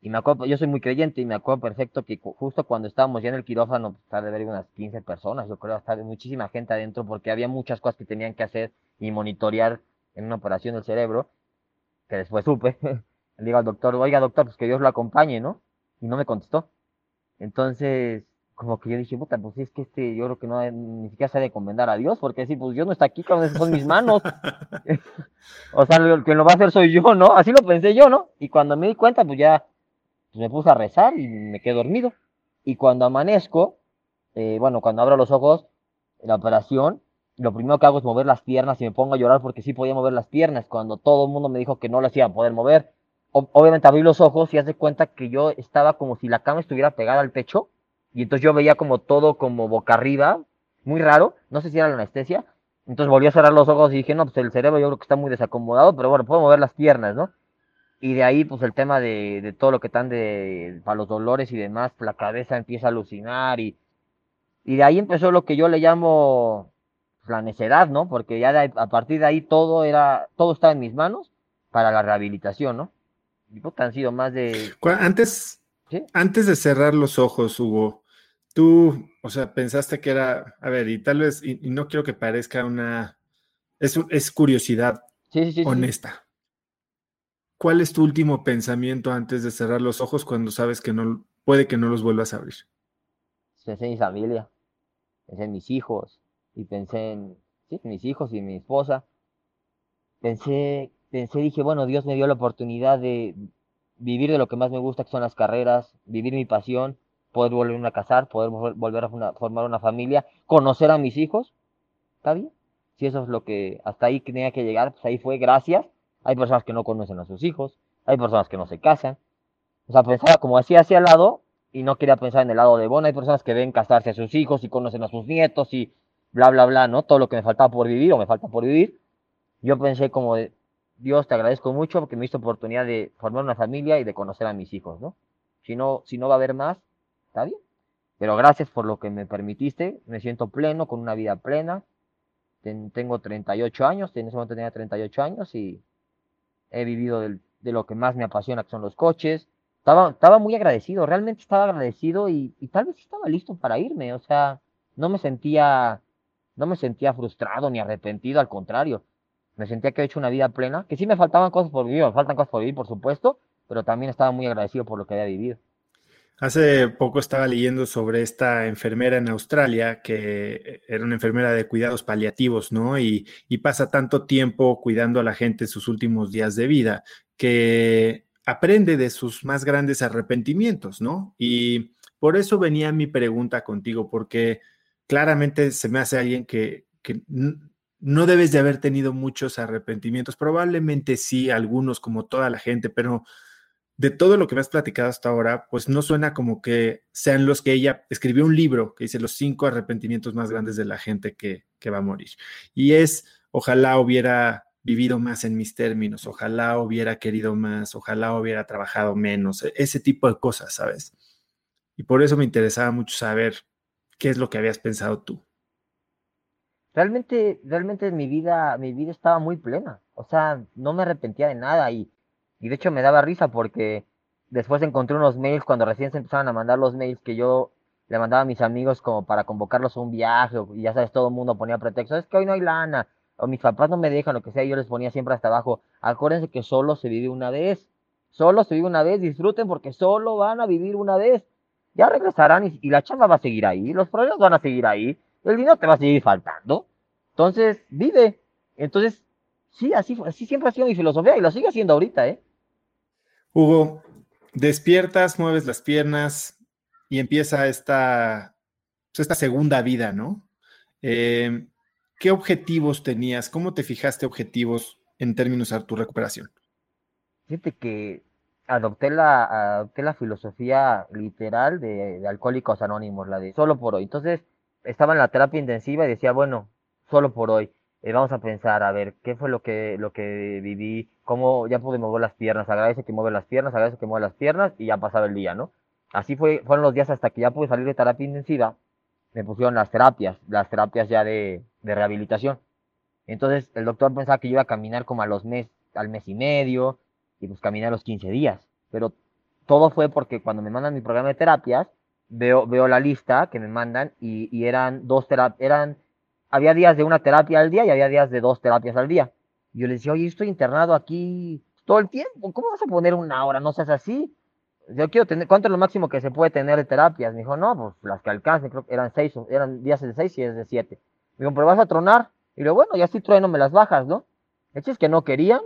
Y me acuerdo, yo soy muy creyente y me acuerdo perfecto que justo cuando estábamos ya en el quirófano, pues, de haber unas 15 personas, yo creo, hasta muchísima gente adentro, porque había muchas cosas que tenían que hacer y monitorear en una operación del cerebro, que después supe. (laughs) Le digo al doctor, oiga doctor, pues que Dios lo acompañe, ¿no? Y no me contestó. Entonces, como que yo dije, puta, pues es que este, yo creo que no, ni siquiera se de encomendar a Dios, porque si, pues Dios no está aquí, cuando son mis manos. (laughs) (laughs) o sea, el que lo va a hacer soy yo, ¿no? Así lo pensé yo, ¿no? Y cuando me di cuenta, pues ya pues me puse a rezar y me quedé dormido. Y cuando amanezco, eh, bueno, cuando abro los ojos, la operación, lo primero que hago es mover las piernas y me pongo a llorar porque sí podía mover las piernas, cuando todo el mundo me dijo que no las iba a poder mover obviamente abrí los ojos y hace cuenta que yo estaba como si la cama estuviera pegada al pecho y entonces yo veía como todo como boca arriba, muy raro, no sé si era la anestesia, entonces volví a cerrar los ojos y dije, no, pues el cerebro yo creo que está muy desacomodado, pero bueno, puedo mover las piernas, ¿no? Y de ahí, pues el tema de, de todo lo que están de, para los dolores y demás, la cabeza empieza a alucinar y, y de ahí empezó lo que yo le llamo pues, la necedad, ¿no? Porque ya a partir de ahí todo era, todo estaba en mis manos para la rehabilitación, ¿no? han sido más de... Antes, antes de cerrar los ojos, Hugo, tú, o sea, pensaste que era, a ver, y tal vez, y, no quiero que parezca una, es, es curiosidad honesta. ¿Cuál es tu último pensamiento antes de cerrar los ojos cuando sabes que no, puede que no los vuelvas a abrir? Pensé en mi familia, pensé en mis hijos, y pensé en, sí, mis hijos y mi esposa. Pensé pensé, dije, bueno, Dios me dio la oportunidad de vivir de lo que más me gusta, que son las carreras, vivir mi pasión, poder volver a casar, poder volver a formar una familia, conocer a mis hijos. ¿Está bien? Si eso es lo que hasta ahí tenía que llegar, pues ahí fue, gracias. Hay personas que no conocen a sus hijos, hay personas que no se casan. O sea, pensaba como así hacia el lado y no quería pensar en el lado de bueno. Hay personas que ven casarse a sus hijos y conocen a sus nietos y bla, bla, bla, ¿no? Todo lo que me faltaba por vivir o me falta por vivir. Yo pensé como de, Dios, te agradezco mucho porque me diste oportunidad de formar una familia y de conocer a mis hijos, ¿no? Si no, si no va a haber más, Pero gracias por lo que me permitiste. Me siento pleno, con una vida plena. tengo 38 años, en ese momento tenía 38 años y he vivido de lo que más me apasiona, que son los coches. Estaba, muy agradecido, realmente estaba agradecido y, y tal vez estaba listo para irme. O sea, no me sentía, no me sentía frustrado ni arrepentido, al contrario me sentía que he hecho una vida plena, que sí me faltaban cosas por vivir, me faltan cosas por vivir, por supuesto, pero también estaba muy agradecido por lo que había vivido. Hace poco estaba leyendo sobre esta enfermera en Australia, que era una enfermera de cuidados paliativos, ¿no? Y, y pasa tanto tiempo cuidando a la gente en sus últimos días de vida, que aprende de sus más grandes arrepentimientos, ¿no? Y por eso venía mi pregunta contigo, porque claramente se me hace alguien que, que no debes de haber tenido muchos arrepentimientos, probablemente sí, algunos como toda la gente, pero de todo lo que me has platicado hasta ahora, pues no suena como que sean los que ella escribió un libro que dice los cinco arrepentimientos más grandes de la gente que, que va a morir. Y es, ojalá hubiera vivido más en mis términos, ojalá hubiera querido más, ojalá hubiera trabajado menos, e-, ese tipo de cosas, ¿sabes? Y por eso me interesaba mucho saber qué es lo que habías pensado tú realmente, realmente mi vida, mi vida estaba muy plena. O sea, no me arrepentía de nada y, y de hecho me daba risa porque después encontré unos mails cuando recién se empezaron a mandar los mails que yo le mandaba a mis amigos como para convocarlos a un viaje, y ya sabes, todo el mundo ponía pretextos, es que hoy no hay lana, o mis papás no me dejan, lo que sea, yo les ponía siempre hasta abajo, acuérdense que solo se vive una vez, solo se vive una vez, disfruten porque solo van a vivir una vez, ya regresarán y, y la chamba va a seguir ahí, los problemas van a seguir ahí, el dinero te va a seguir faltando, entonces vive, entonces sí, así, así siempre ha sido mi filosofía y lo sigue haciendo ahorita, ¿eh? Hugo, despiertas, mueves las piernas y empieza esta, pues, esta segunda vida, ¿no? Eh, ¿Qué objetivos tenías? ¿Cómo te fijaste objetivos en términos de tu recuperación? Fíjate que adopté la, adopté la filosofía literal de, de, Alcohólicos Anónimos, la de solo por hoy. Entonces, estaba en la terapia intensiva y decía, bueno, solo por hoy. Eh, vamos a pensar, a ver, ¿qué fue lo que, lo que viví? ¿Cómo ya pude mover las piernas? Agradece que mueve las piernas, agradece que mueve las piernas y ya pasaba el día, ¿no? Así fue, fueron los días hasta que ya pude salir de terapia intensiva. Me pusieron las terapias, las terapias ya de, de rehabilitación. Entonces el doctor pensaba que iba a caminar como a los mes, al mes y medio, y pues caminé a los 15 días. Pero todo fue porque cuando me mandan mi programa de terapias, veo, veo la lista que me mandan y, y eran dos terapias, eran, había días de una terapia al día y había días de dos terapias al día. Yo le decía, oye, estoy internado aquí todo el tiempo, ¿cómo vas a poner una hora? No seas así. Yo quiero tener, ¿cuánto es lo máximo que se puede tener de terapias? Me dijo, no, pues las que alcancen, creo que eran seis, eran días de seis y es de siete. Me dijo, pero vas a tronar. Y digo, bueno, ya estoy trueno, me las bajas, ¿no? El hecho es que no querían,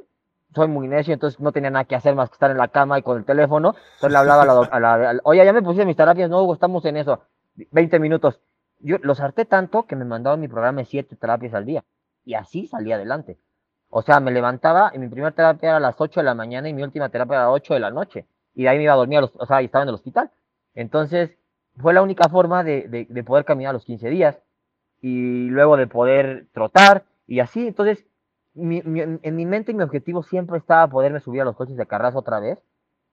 soy muy necio, entonces no tenía nada que hacer más que estar en la cama y con el teléfono. Entonces le hablaba a la, a la, oye, ya me pusiste mis terapias, no, Hugo, estamos en eso. 20 minutos. Yo los harté tanto que me mandaban mi programa de 7 terapias al día. Y así salí adelante. O sea, me levantaba y mi primera terapia era a las 8 de la mañana y mi última terapia era a las 8 de la noche. Y de ahí me iba a dormir, a los, o sea, y estaba en el hospital. Entonces, fue la única forma de, de, de poder caminar los 15 días y luego de poder trotar y así. Entonces, mi, en mi mente y mi objetivo siempre estaba poderme subir a los coches de carrazo otra vez.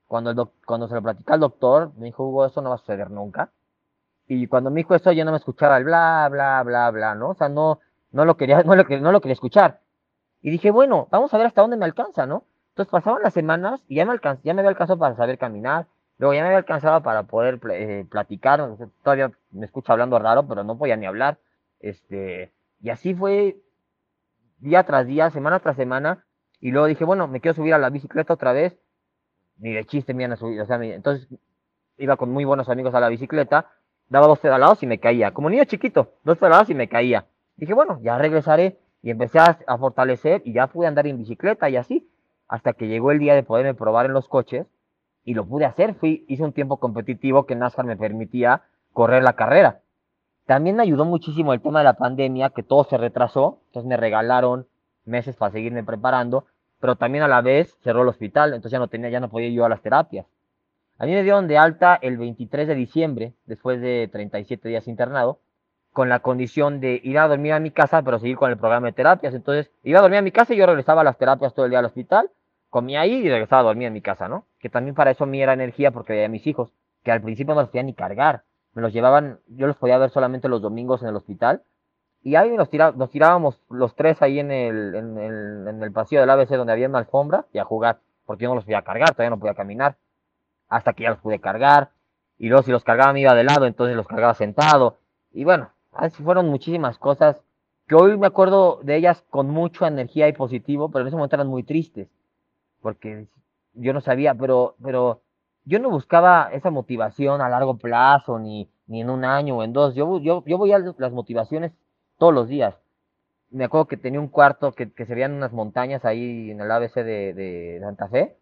Cuando, el cuando se lo platicé al doctor, me dijo, Hugo, eso no va a suceder nunca. Y cuando me dijo eso, yo no me escuchaba el bla, bla, bla, bla, ¿no? O sea, no, no, lo, quería, (laughs) no, lo, no lo quería escuchar. Y dije, bueno, vamos a ver hasta dónde me alcanza, ¿no? Entonces pasaban las semanas y ya me, alcanz, ya me había alcanzado para saber caminar. Luego ya me había alcanzado para poder eh, platicar. Todavía me escucha hablando raro, pero no podía ni hablar. Este, y así fue día tras día, semana tras semana. Y luego dije, bueno, me quiero subir a la bicicleta otra vez. Ni de chiste me iban a subir. O sea, entonces iba con muy buenos amigos a la bicicleta. Daba dos pedalados y me caía. Como niño chiquito, dos pedalados y me caía. Dije, bueno, ya regresaré. Y empecé a, fortalecer y ya pude andar en bicicleta y así. Hasta que llegó el día de poderme probar en los coches. Y lo pude hacer. Fui, hice un tiempo competitivo que NASCAR me permitía correr la carrera. También me ayudó muchísimo el tema de la pandemia, que todo se retrasó, entonces me regalaron meses para seguirme preparando, pero también a la vez cerró el hospital, entonces ya no tenía, ya no podía yo a las terapias. A mí me dieron de alta el 23 de diciembre, después de 37 días internado, con la condición de ir a dormir a mi casa, pero seguir con el programa de terapias. Entonces, iba a dormir a mi casa y yo regresaba a las terapias todo el día al hospital, comía ahí y regresaba a dormir en mi casa, ¿no? Que también para eso mí era energía porque veía a mis hijos, que al principio no los podía ni cargar me los llevaban, yo los podía ver solamente los domingos en el hospital, y ahí nos, tira, nos tirábamos los tres ahí en el, en, el, en el pasillo del ABC donde había una alfombra y a jugar, porque yo no los podía cargar, todavía no podía caminar, hasta que ya los pude cargar, y luego si los cargaba me iba de lado, entonces los cargaba sentado, y bueno, así fueron muchísimas cosas. Que hoy me acuerdo de ellas con mucha energía y positivo, pero en ese momento eran muy tristes, porque yo no sabía, pero, pero yo no buscaba esa motivación a largo plazo, ni, ni en un año o en dos. Yo, yo, yo voy a las motivaciones todos los días. Me acuerdo que tenía un cuarto que, que se veían unas montañas ahí en el ABC de, de Santa Fe,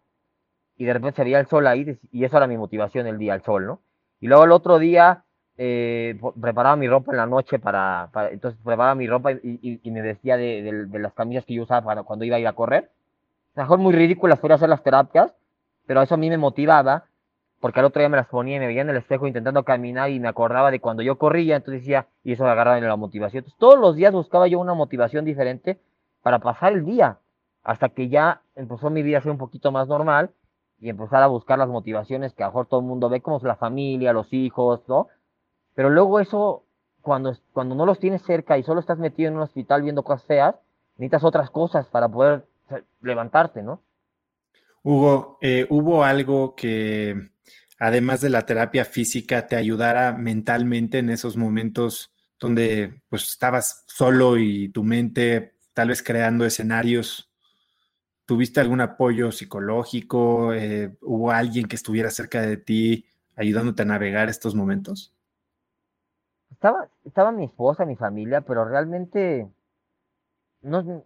y de repente se veía el sol ahí, y eso era mi motivación el día, el sol, ¿no? Y luego el otro día eh, preparaba mi ropa en la noche para, para entonces preparaba mi ropa y, y, y me vestía de, de, de, las camisas que yo usaba para cuando iba a ir a correr. Mejor muy ridículas fuera hacer las terapias, pero eso a mí me motivaba porque al otro día me las ponía y me veía en el espejo intentando caminar y me acordaba de cuando yo corría, entonces decía, y eso me agarraba en la motivación. Entonces, todos los días buscaba yo una motivación diferente para pasar el día, hasta que ya empezó mi vida a ser un poquito más normal y empezar a buscar las motivaciones que a lo mejor todo el mundo ve, como la familia, los hijos, ¿no? Pero luego eso, cuando, cuando no los tienes cerca y solo estás metido en un hospital viendo cosas feas, necesitas otras cosas para poder levantarte, ¿no? Hugo, eh, ¿hubo algo que, además de la terapia física, te ayudara mentalmente en esos momentos donde pues estabas solo y tu mente tal vez creando escenarios? ¿Tuviste algún apoyo psicológico? Eh, ¿Hubo alguien que estuviera cerca de ti ayudándote a navegar estos momentos? Estaba, estaba mi esposa, mi familia, pero realmente no,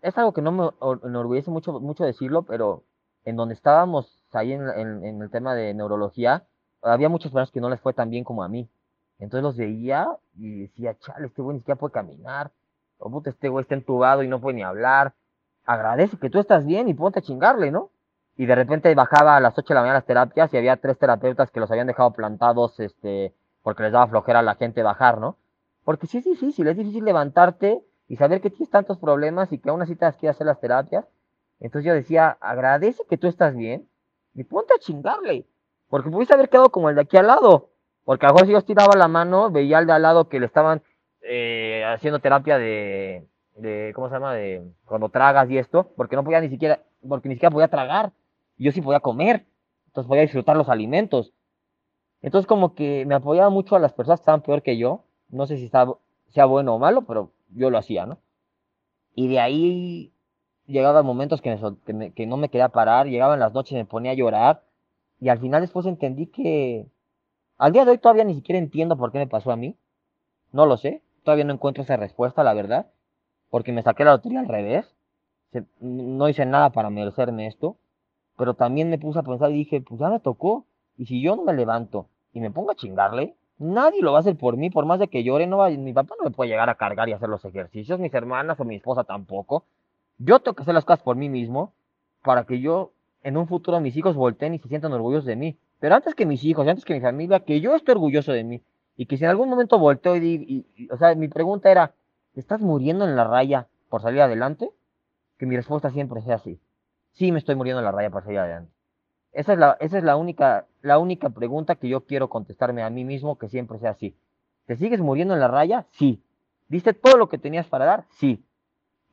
es algo que no me enorgullece mucho, mucho decirlo, pero en donde estábamos ahí en, en, el tema de neurología, había muchas personas que no les fue tan bien como a mí. Entonces los veía y decía, chale, este güey ni siquiera puede caminar. O puta, este güey está entubado y no puede ni hablar. Agradece que tú estás bien y ponte a chingarle, ¿no? Y de repente bajaba a las 8 de la mañana las terapias y había tres terapeutas que los habían dejado plantados, este, porque les daba flojera a la gente bajar, ¿no? Porque sí es difícil, es difícil levantarte y saber que tienes tantos problemas y que aún así te has que hacer las terapias. Entonces yo decía, agradece que tú estás bien y ponte a chingarle. Porque pudiste haber quedado como el de aquí al lado. Porque a lo mejor si yo estiraba la mano, veía al de al lado que le estaban eh, haciendo terapia de, de, ¿cómo se llama? De cuando tragas y esto. Porque no podía ni siquiera, porque ni siquiera podía tragar. Yo sí podía comer. Entonces podía disfrutar los alimentos. Entonces como que me apoyaba mucho a las personas que estaban peor que yo. No sé si sea bueno o malo, pero yo lo hacía, ¿no? Y de ahí llegaban momentos que, que, no me quería parar, llegaban las noches, me ponía a llorar, y al final después entendí que al día de hoy todavía ni siquiera entiendo por qué me pasó a mí, no lo sé, todavía no encuentro esa respuesta, la verdad, porque me saqué la lotería al revés, no hice nada para merecerme esto, pero también me puse a pensar y dije, pues ya me tocó, y si yo no me levanto y me pongo a chingarle, Nadie lo va a hacer por mí, por más de que llore, no va, mi papá no me puede llegar a cargar y hacer los ejercicios, mis hermanas o mi esposa tampoco. Yo tengo que hacer las cosas por mí mismo para que yo en un futuro mis hijos volteen y se sientan orgullosos de mí. Pero antes que mis hijos, antes que mi familia, que yo esté orgulloso de mí. Y que si en algún momento volteo y, y, o sea, mi pregunta era, ¿estás muriendo en la raya por salir adelante? Que mi respuesta siempre sea así. Sí, me estoy muriendo en la raya por salir adelante. Esa es la, esa es la única, la única pregunta que yo quiero contestarme a mí mismo, que siempre sea así. ¿Te sigues muriendo en la raya? Sí. ¿Diste todo lo que tenías para dar? Sí.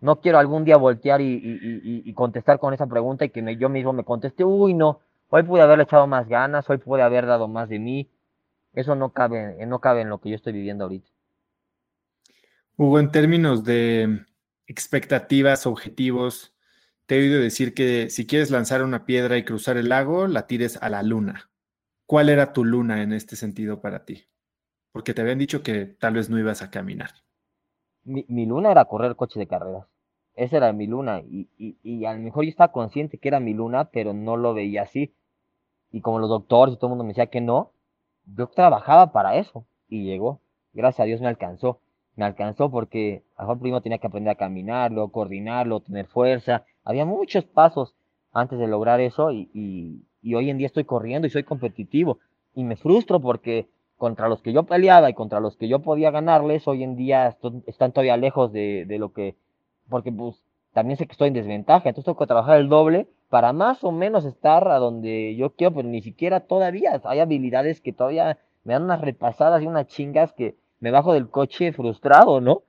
No quiero algún día voltear y, contestar con esa pregunta y que yo mismo me conteste, uy, no, hoy pude haberle echado más ganas, hoy pude haber dado más de mí. Eso no cabe, no cabe en lo que yo estoy viviendo ahorita. Hugo, en términos de expectativas, objetivos, te he oído decir que si quieres lanzar una piedra y cruzar el lago, la tires a la luna. ¿Cuál era tu luna en este sentido para ti? Porque te habían dicho que tal vez no ibas a caminar. Mi, luna era correr coche de carreras. Esa era mi luna. Y, y, a lo mejor yo estaba consciente que era mi luna, pero no lo veía así. Y como los doctores y todo el mundo me decía que no, yo trabajaba para eso. Y llegó. Gracias a Dios me alcanzó. Me alcanzó porque a lo mejor primero tenía que aprender a caminar, luego coordinarlo, tener fuerza, había muchos pasos antes de lograr eso y, hoy en día estoy corriendo y soy competitivo. Y me frustro porque contra los que yo peleaba y contra los que yo podía ganarles, hoy en día están todavía lejos de, lo que, porque pues también sé que estoy en desventaja, entonces tengo que trabajar el doble para más o menos estar a donde yo quiero, pero ni siquiera todavía hay habilidades que todavía me dan unas repasadas y unas chingas que me bajo del coche frustrado, ¿no?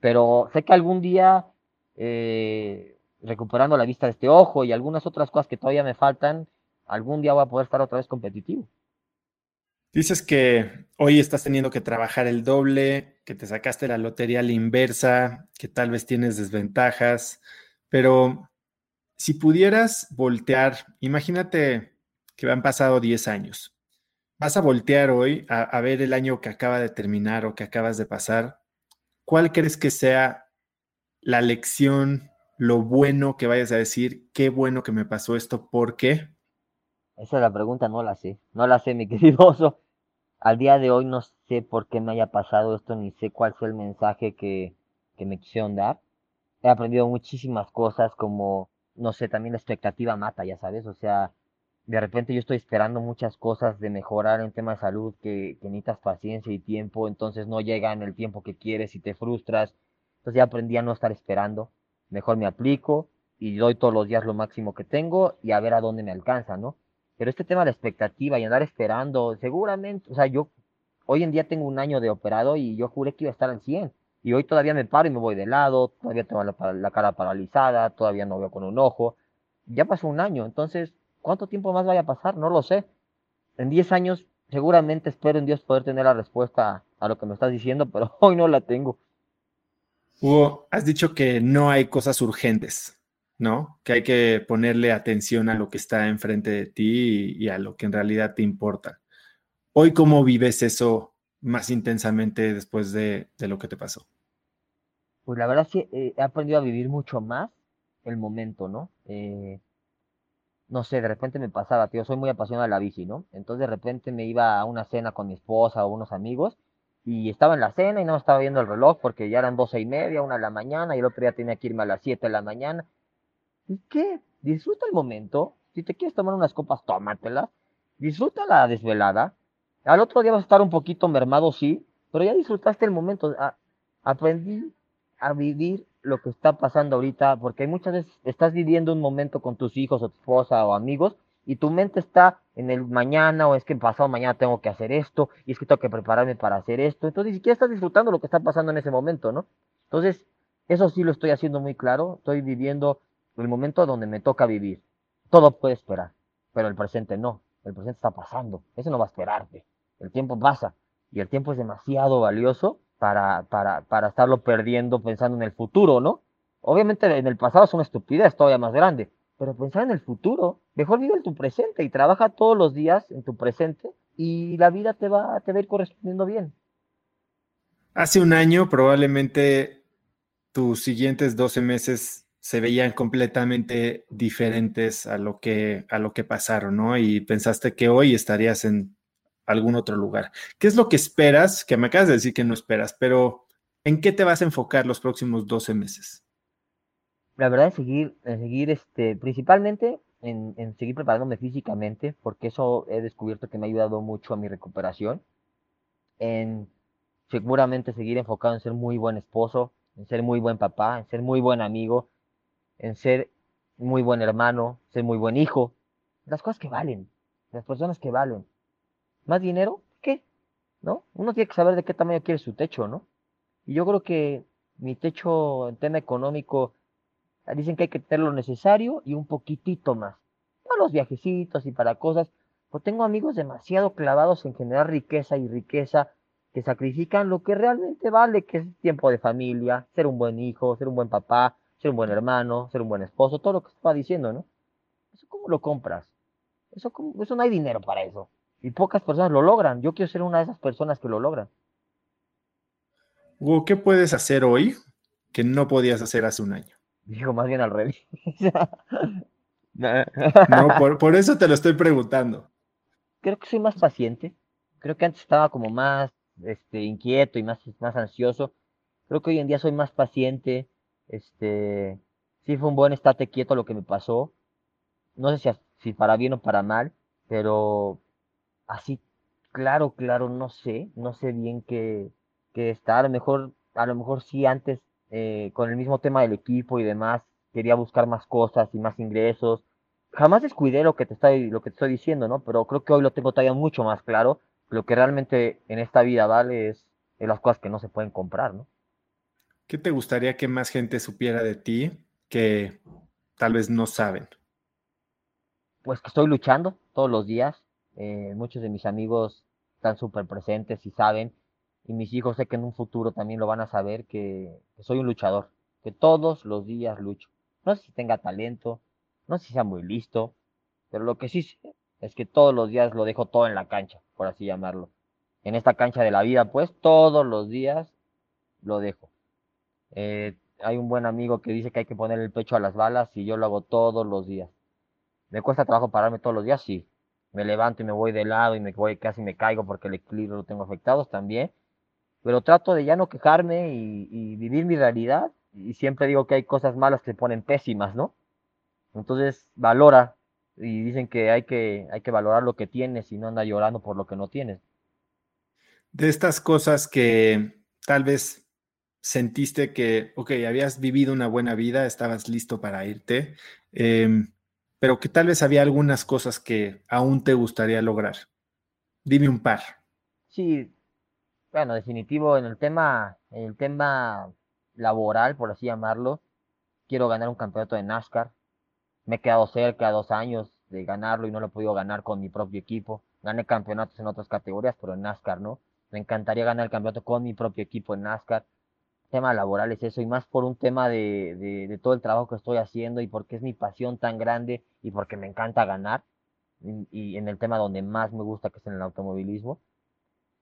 Pero sé que algún día eh, recuperando la vista de este ojo y algunas otras cosas que todavía me faltan, algún día voy a poder estar otra vez competitivo. Dices que hoy estás teniendo que trabajar el doble, que te sacaste la lotería a la inversa, que tal vez tienes desventajas, pero si pudieras voltear, imagínate que han pasado 10 años. Vas a voltear hoy a, ver el año que acaba de terminar o que acabas de pasar. ¿Cuál crees que sea la lección lo bueno que vayas a decir, qué bueno que me pasó esto, ¿por qué? Esa es la pregunta, no la sé. No la sé, mi (laughs) querido oso. Al día de hoy no sé por qué me haya pasado esto, ni sé cuál fue el mensaje que, que me quisieron dar. He aprendido muchísimas cosas como, no sé, también la expectativa mata, ya sabes. O sea, de repente yo estoy esperando muchas cosas de mejorar en tema de salud que, que necesitas paciencia y tiempo, entonces no llega el tiempo que quieres y te frustras. Entonces ya aprendí a no estar esperando mejor me aplico y doy todos los días lo máximo que tengo y a ver a dónde me alcanza, ¿no? Pero este tema de expectativa y andar esperando, seguramente, o sea, yo hoy en día tengo un año de operado y yo juré que iba a estar al 100. Y hoy todavía me paro y me voy de lado, todavía tengo la, cara paralizada, todavía no veo con un ojo. ya pasó un año, entonces, ¿cuánto tiempo más vaya a pasar? No lo sé. En 10 años, seguramente espero en Dios poder tener la respuesta a lo que me estás diciendo, pero (laughs) hoy no la tengo. Hugo, has dicho que no hay cosas urgentes, ¿no? Que hay que ponerle atención a lo que está enfrente de ti y, a lo que en realidad te importa. Hoy, ¿cómo vives eso más intensamente después de, lo que te pasó? Pues la verdad sí, eh, he aprendido a vivir mucho más el momento, ¿no? Eh, no sé, de repente me pasaba, tío, soy muy apasionado de la bici, ¿no? Entonces de repente me iba a una cena con mi esposa o unos amigos y estaba en la cena y no estaba viendo el reloj porque ya eran doce y media, una de la mañana y el otro día tenía que irme a las siete de la mañana. ¿Y qué? Disfruta el momento. Si te quieres tomar unas copas, tómatelas. Disfruta la desvelada. Al otro día vas a estar un poquito mermado, sí, pero ya disfrutaste el momento. aprendí a vivir lo que está pasando ahorita, porque muchas veces estás viviendo un momento con tus hijos o tu esposa o amigos y tu mente está en el mañana o es que pasado mañana tengo que hacer esto y es que tengo que prepararme para hacer esto. Entonces ni siquiera estás disfrutando lo que está pasando en ese momento, ¿no? Entonces, eso sí lo estoy haciendo muy claro. Estoy viviendo el momento donde me toca vivir. Todo puede esperar, pero el presente no. El presente está pasando. Eso no va a esperarte. El tiempo pasa y el tiempo es demasiado valioso para, para, para estarlo perdiendo pensando en el futuro, ¿no? Obviamente en el pasado es una estupidez todavía más grande, pero pensar en el futuro, mejor vive en tu presente y trabaja todos los días en tu presente y la vida te va, te va a ir correspondiendo bien. Hace un año probablemente tus siguientes 12 meses se veían completamente diferentes a lo que, a lo que pasaron, ¿no? Y pensaste que hoy estarías en algún otro lugar. ¿Qué es lo que esperas? Que me acabas de decir que no esperas, pero ¿en qué te vas a enfocar los próximos 12 meses? la verdad es seguir, seguir este, principalmente en, en, seguir preparándome físicamente, porque eso he descubierto que me ha ayudado mucho a mi recuperación. En seguramente seguir enfocado en ser muy buen esposo, en ser muy buen papá, en ser muy buen amigo, en ser muy buen hermano, ser muy buen hijo. Las cosas que valen, las personas que valen. ¿Más dinero? ¿Qué? ¿No? Uno tiene que saber de qué tamaño quiere su techo, ¿no? Y yo creo que mi techo en tema económico Dicen que hay que tener lo necesario y un poquitito más. Para los viajecitos y para cosas. Pues tengo amigos demasiado clavados en generar riqueza y riqueza que sacrifican lo que realmente vale, que es tiempo de familia, ser un buen hijo, ser un buen papá, ser un buen hermano, ser un buen esposo, todo lo que estaba diciendo, ¿no? ¿Eso cómo lo compras? Eso, eso no hay dinero para eso. Y pocas personas lo logran. Yo quiero ser una de esas personas que lo logran. Hugo, ¿qué puedes hacer hoy que no podías hacer hace un año? Digo, más bien al revés. no, por, eso te lo estoy preguntando. Creo que soy más paciente. Creo que antes estaba como más este, inquieto y más, más ansioso. Creo que hoy en día soy más paciente. Este, sí fue un buen estate quieto lo que me pasó. No sé si, si para bien o para mal, pero así, claro, claro, no sé. No sé bien qué, qué está. A lo mejor, a lo mejor sí antes eh, con el mismo tema del equipo y demás, quería buscar más cosas y más ingresos. Jamás descuidé lo que te estoy, lo que te estoy diciendo, ¿no? Pero creo que hoy lo tengo todavía mucho más claro. Lo que realmente en esta vida vale es, las cosas que no se pueden comprar, ¿no? ¿Qué te gustaría que más gente supiera de ti que tal vez no saben? Pues que estoy luchando todos los días. Eh, muchos de mis amigos están súper presentes y saben y mis hijos sé que en un futuro también lo van a saber que, soy un luchador, que todos los días lucho. No sé si tenga talento, no sé si sea muy listo, pero lo que sí sé es que todos los días lo dejo todo en la cancha, por así llamarlo. En esta cancha de la vida, pues, todos los días lo dejo. Eh, hay un buen amigo que dice que hay que poner el pecho a las balas y yo lo hago todos los días. ¿Me cuesta trabajo pararme todos los días? Sí. Me levanto y me voy de lado y me voy casi me caigo porque el equilibrio lo tengo afectado también pero trato de ya no quejarme y, vivir mi realidad. Y siempre digo que hay cosas malas que se ponen pésimas, ¿no? Entonces, valora. Y dicen que hay que, hay que valorar lo que tienes y no andar llorando por lo que no tienes. De estas cosas que tal vez sentiste que, ok, habías vivido una buena vida, estabas listo para irte, em, pero que tal vez había algunas cosas que aún te gustaría lograr. Dime un par. Sí, bueno, definitivo en el tema, en el tema laboral, por así llamarlo, quiero ganar un campeonato de NASCAR. me he quedado cerca dos años de ganarlo y no lo he podido ganar con mi propio equipo. Gané campeonatos en otras categorías, pero en NASCAR no. Me encantaría ganar el campeonato con mi propio equipo en NASCAR. Tema laboral es eso, y más por un tema de, de, todo el trabajo que estoy haciendo y porque es mi pasión tan grande y porque me encanta ganar. Y, en el tema donde más me gusta, que es en el automovilismo.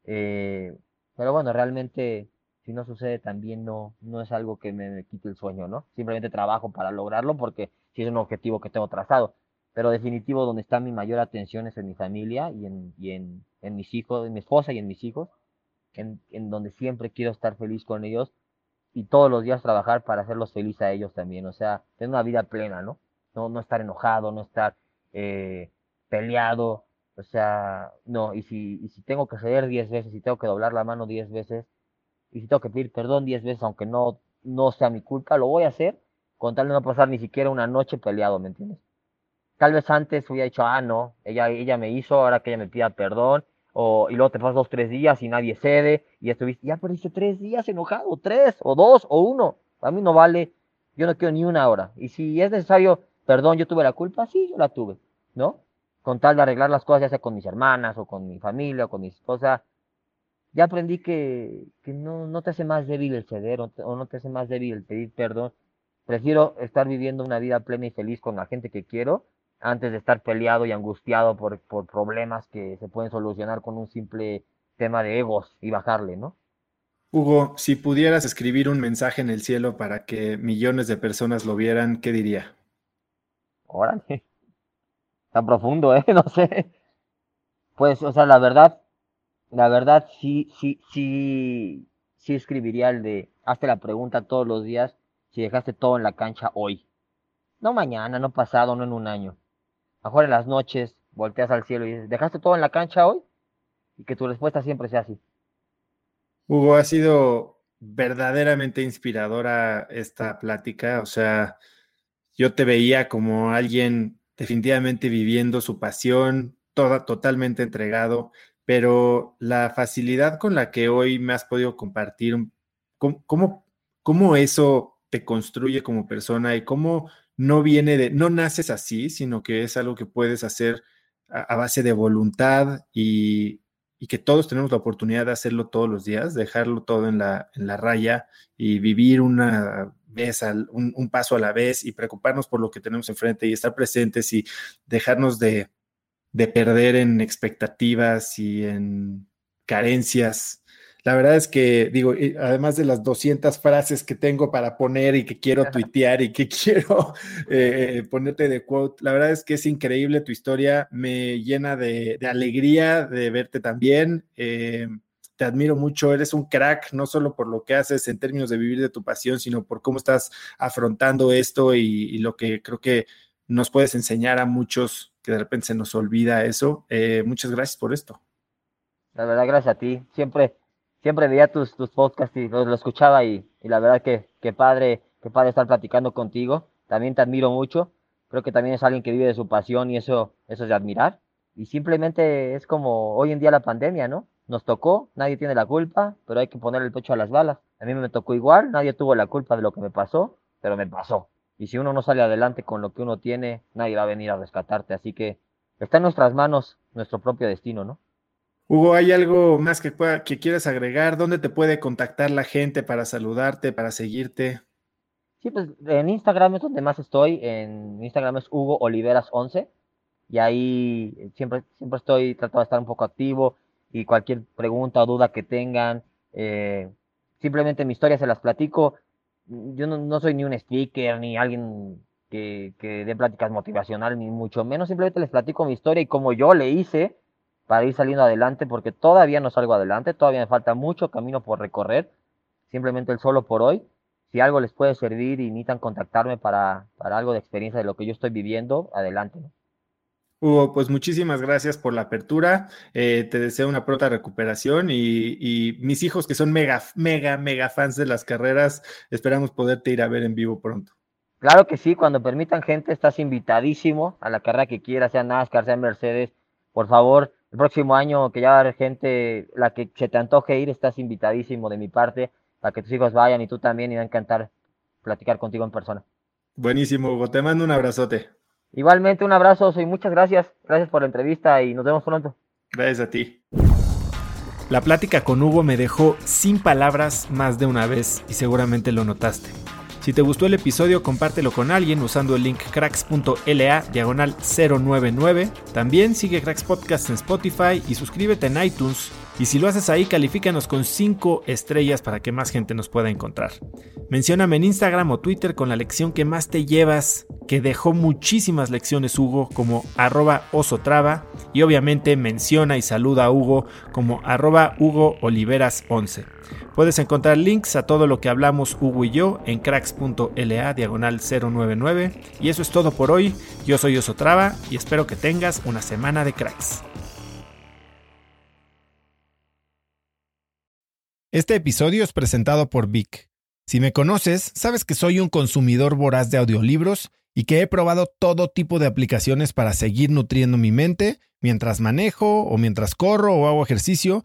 Eh, pero bueno, realmente si no sucede también no, no es algo que me quite el sueño, ¿no? Simplemente trabajo para lograrlo porque sí es un objetivo que tengo trazado. Pero definitivo donde está mi mayor atención es en mi familia y en, y en, en mis hijos, en mi esposa y en mis hijos, en, en donde siempre quiero estar feliz con ellos y todos los días trabajar para hacerlos felices a ellos también. O sea, tener una vida plena, ¿no? No, no estar enojado, no estar eh, peleado. O sea, no, y si, y si tengo que ceder diez veces, y tengo que doblar la mano diez veces, y si tengo que pedir perdón diez veces, aunque no, no sea mi culpa, lo voy a hacer con tal de no pasar ni siquiera una noche peleado, ¿me entiendes? Tal vez antes hubiera dicho, ah, no, ella, ella me hizo, ahora que ella me pida perdón, o, y luego te pasas dos, tres días y nadie cede, y estuviste, ya perdiste tres días enojado, tres, o dos, o uno, a mí no vale, yo no quiero ni una hora, y si es necesario, perdón, yo tuve la culpa, sí, yo la tuve, ¿no? Con tal de arreglar las cosas, ya sea con mis hermanas, o con mi familia, o con mi esposa, ya aprendí que, que no, no, te hace más débil el ceder o, no te hace más débil el pedir perdón. Prefiero estar viviendo una vida plena y feliz con la gente que quiero antes de estar peleado y angustiado por, por problemas que se pueden solucionar con un simple tema de egos y bajarle, ¿no? Hugo, si pudieras escribir un mensaje en el cielo para que millones de personas lo vieran, ¿qué diría? Órale. Tan profundo, ¿eh? (laughs) No sé. Pues, o sea, la verdad, la verdad sí, sí, sí, sí escribiría el de, hazte la pregunta todos los días si dejaste todo en la cancha hoy. No mañana, no pasado, no en un año. Mejor en las noches volteas al cielo y dices, ¿dejaste todo en la cancha hoy? Y que tu respuesta siempre sea así. Hugo, ha sido verdaderamente inspiradora esta plática. O sea, yo te veía como alguien definitivamente viviendo su pasión, toda, totalmente entregado pero la facilidad con la que hoy me has podido compartir, ¿cómo, cómo, eso te construye como persona y cómo no viene de, no naces así, sino que es algo que puedes hacer a, base de voluntad y, que todos tenemos la oportunidad de hacerlo todos los días, dejarlo todo en la, en la raya y vivir una vez, al, un paso a la vez y preocuparnos por lo que tenemos enfrente y estar presentes y dejarnos de de perder en expectativas y en carencias. La verdad es que, digo, además de las 200 frases que tengo para poner y que quiero tuitear y que (laughs) quiero eh, ponerte de quote, la verdad es que es increíble tu historia, me llena de, alegría de verte también. Eh, te admiro mucho, eres un crack, no solo por lo que haces en términos de vivir de tu pasión, sino por cómo estás afrontando esto y lo que creo que nos puedes enseñar a muchos que de repente se nos olvida eso. Eh, muchas gracias por esto. La verdad, gracias a ti. Siempre, siempre veía tus, tus podcasts y lo, escuchaba y, la verdad que, que padre, que padre estar platicando contigo. También te admiro mucho. Creo que también es alguien que vive de su pasión y eso, eso es de admirar. Y simplemente es como hoy en día la pandemia, ¿no? Nos tocó, nadie tiene la culpa, pero hay que poner el pecho a las balas. A mí me tocó igual, nadie tuvo la culpa de lo que me pasó, pero me pasó. Y si uno no sale adelante con lo que uno tiene, nadie va a venir a rescatarte. Así que está en nuestras manos nuestro propio destino, ¿no? Hugo, ¿hay algo más que, que quieras agregar? ¿Dónde te puede contactar la gente para saludarte, para seguirte? Sí, pues en Instagram es donde más estoy. En Instagram es Hugo Oliveras 11. Y ahí siempre, siempre estoy tratando de estar un poco activo. Y cualquier pregunta o duda que tengan, eh, simplemente mi historia se las platico yo no, soy ni un speaker, ni alguien que, que dé pláticas motivacionales, ni mucho menos. Simplemente les platico mi historia y cómo yo le hice para ir saliendo adelante, porque todavía no salgo adelante, todavía me falta mucho camino por recorrer. Simplemente el solo por hoy. Si algo les puede servir y necesitan contactarme para, para algo de experiencia de lo que yo estoy viviendo, adelante. Hugo, pues muchísimas gracias por la apertura. Eh, te deseo una pronta recuperación y, mis hijos que son mega, mega, mega fans de las carreras, esperamos poderte ir a ver en vivo pronto. Claro que sí, cuando permitan gente, estás invitadísimo a la carrera que quieras, sea NASCAR, sea Mercedes. Por favor, el próximo año que ya va a haber gente, la que se te antoje ir, estás invitadísimo de mi parte, para que tus hijos vayan y tú también, y va a encantar platicar contigo en persona. Buenísimo, Hugo. Te mando un abrazote. Igualmente, un abrazo, y muchas gracias. Gracias por la entrevista y nos vemos pronto. Gracias a ti. La plática con Hugo me dejó sin palabras más de una vez y seguramente lo notaste. Si te gustó el episodio, compártelo con alguien usando el link cracks.la diagonal 099. También sigue Cracks Podcast en Spotify y suscríbete en iTunes. Y si lo haces ahí, califícanos con 5 estrellas para que más gente nos pueda encontrar. Mencióname en Instagram o Twitter con la lección que más te llevas, que dejó muchísimas lecciones Hugo como arroba osotrava. Y obviamente menciona y saluda a Hugo como arroba Hugo Oliveras 11. Puedes encontrar links a todo lo que hablamos Hugo y yo en cracks.la diagonal 099. Y eso es todo por hoy. Yo soy Osotrava y espero que tengas una semana de cracks. Este episodio es presentado por Vic. Si me conoces, sabes que soy un consumidor voraz de audiolibros y que he probado todo tipo de aplicaciones para seguir nutriendo mi mente mientras manejo o mientras corro o hago ejercicio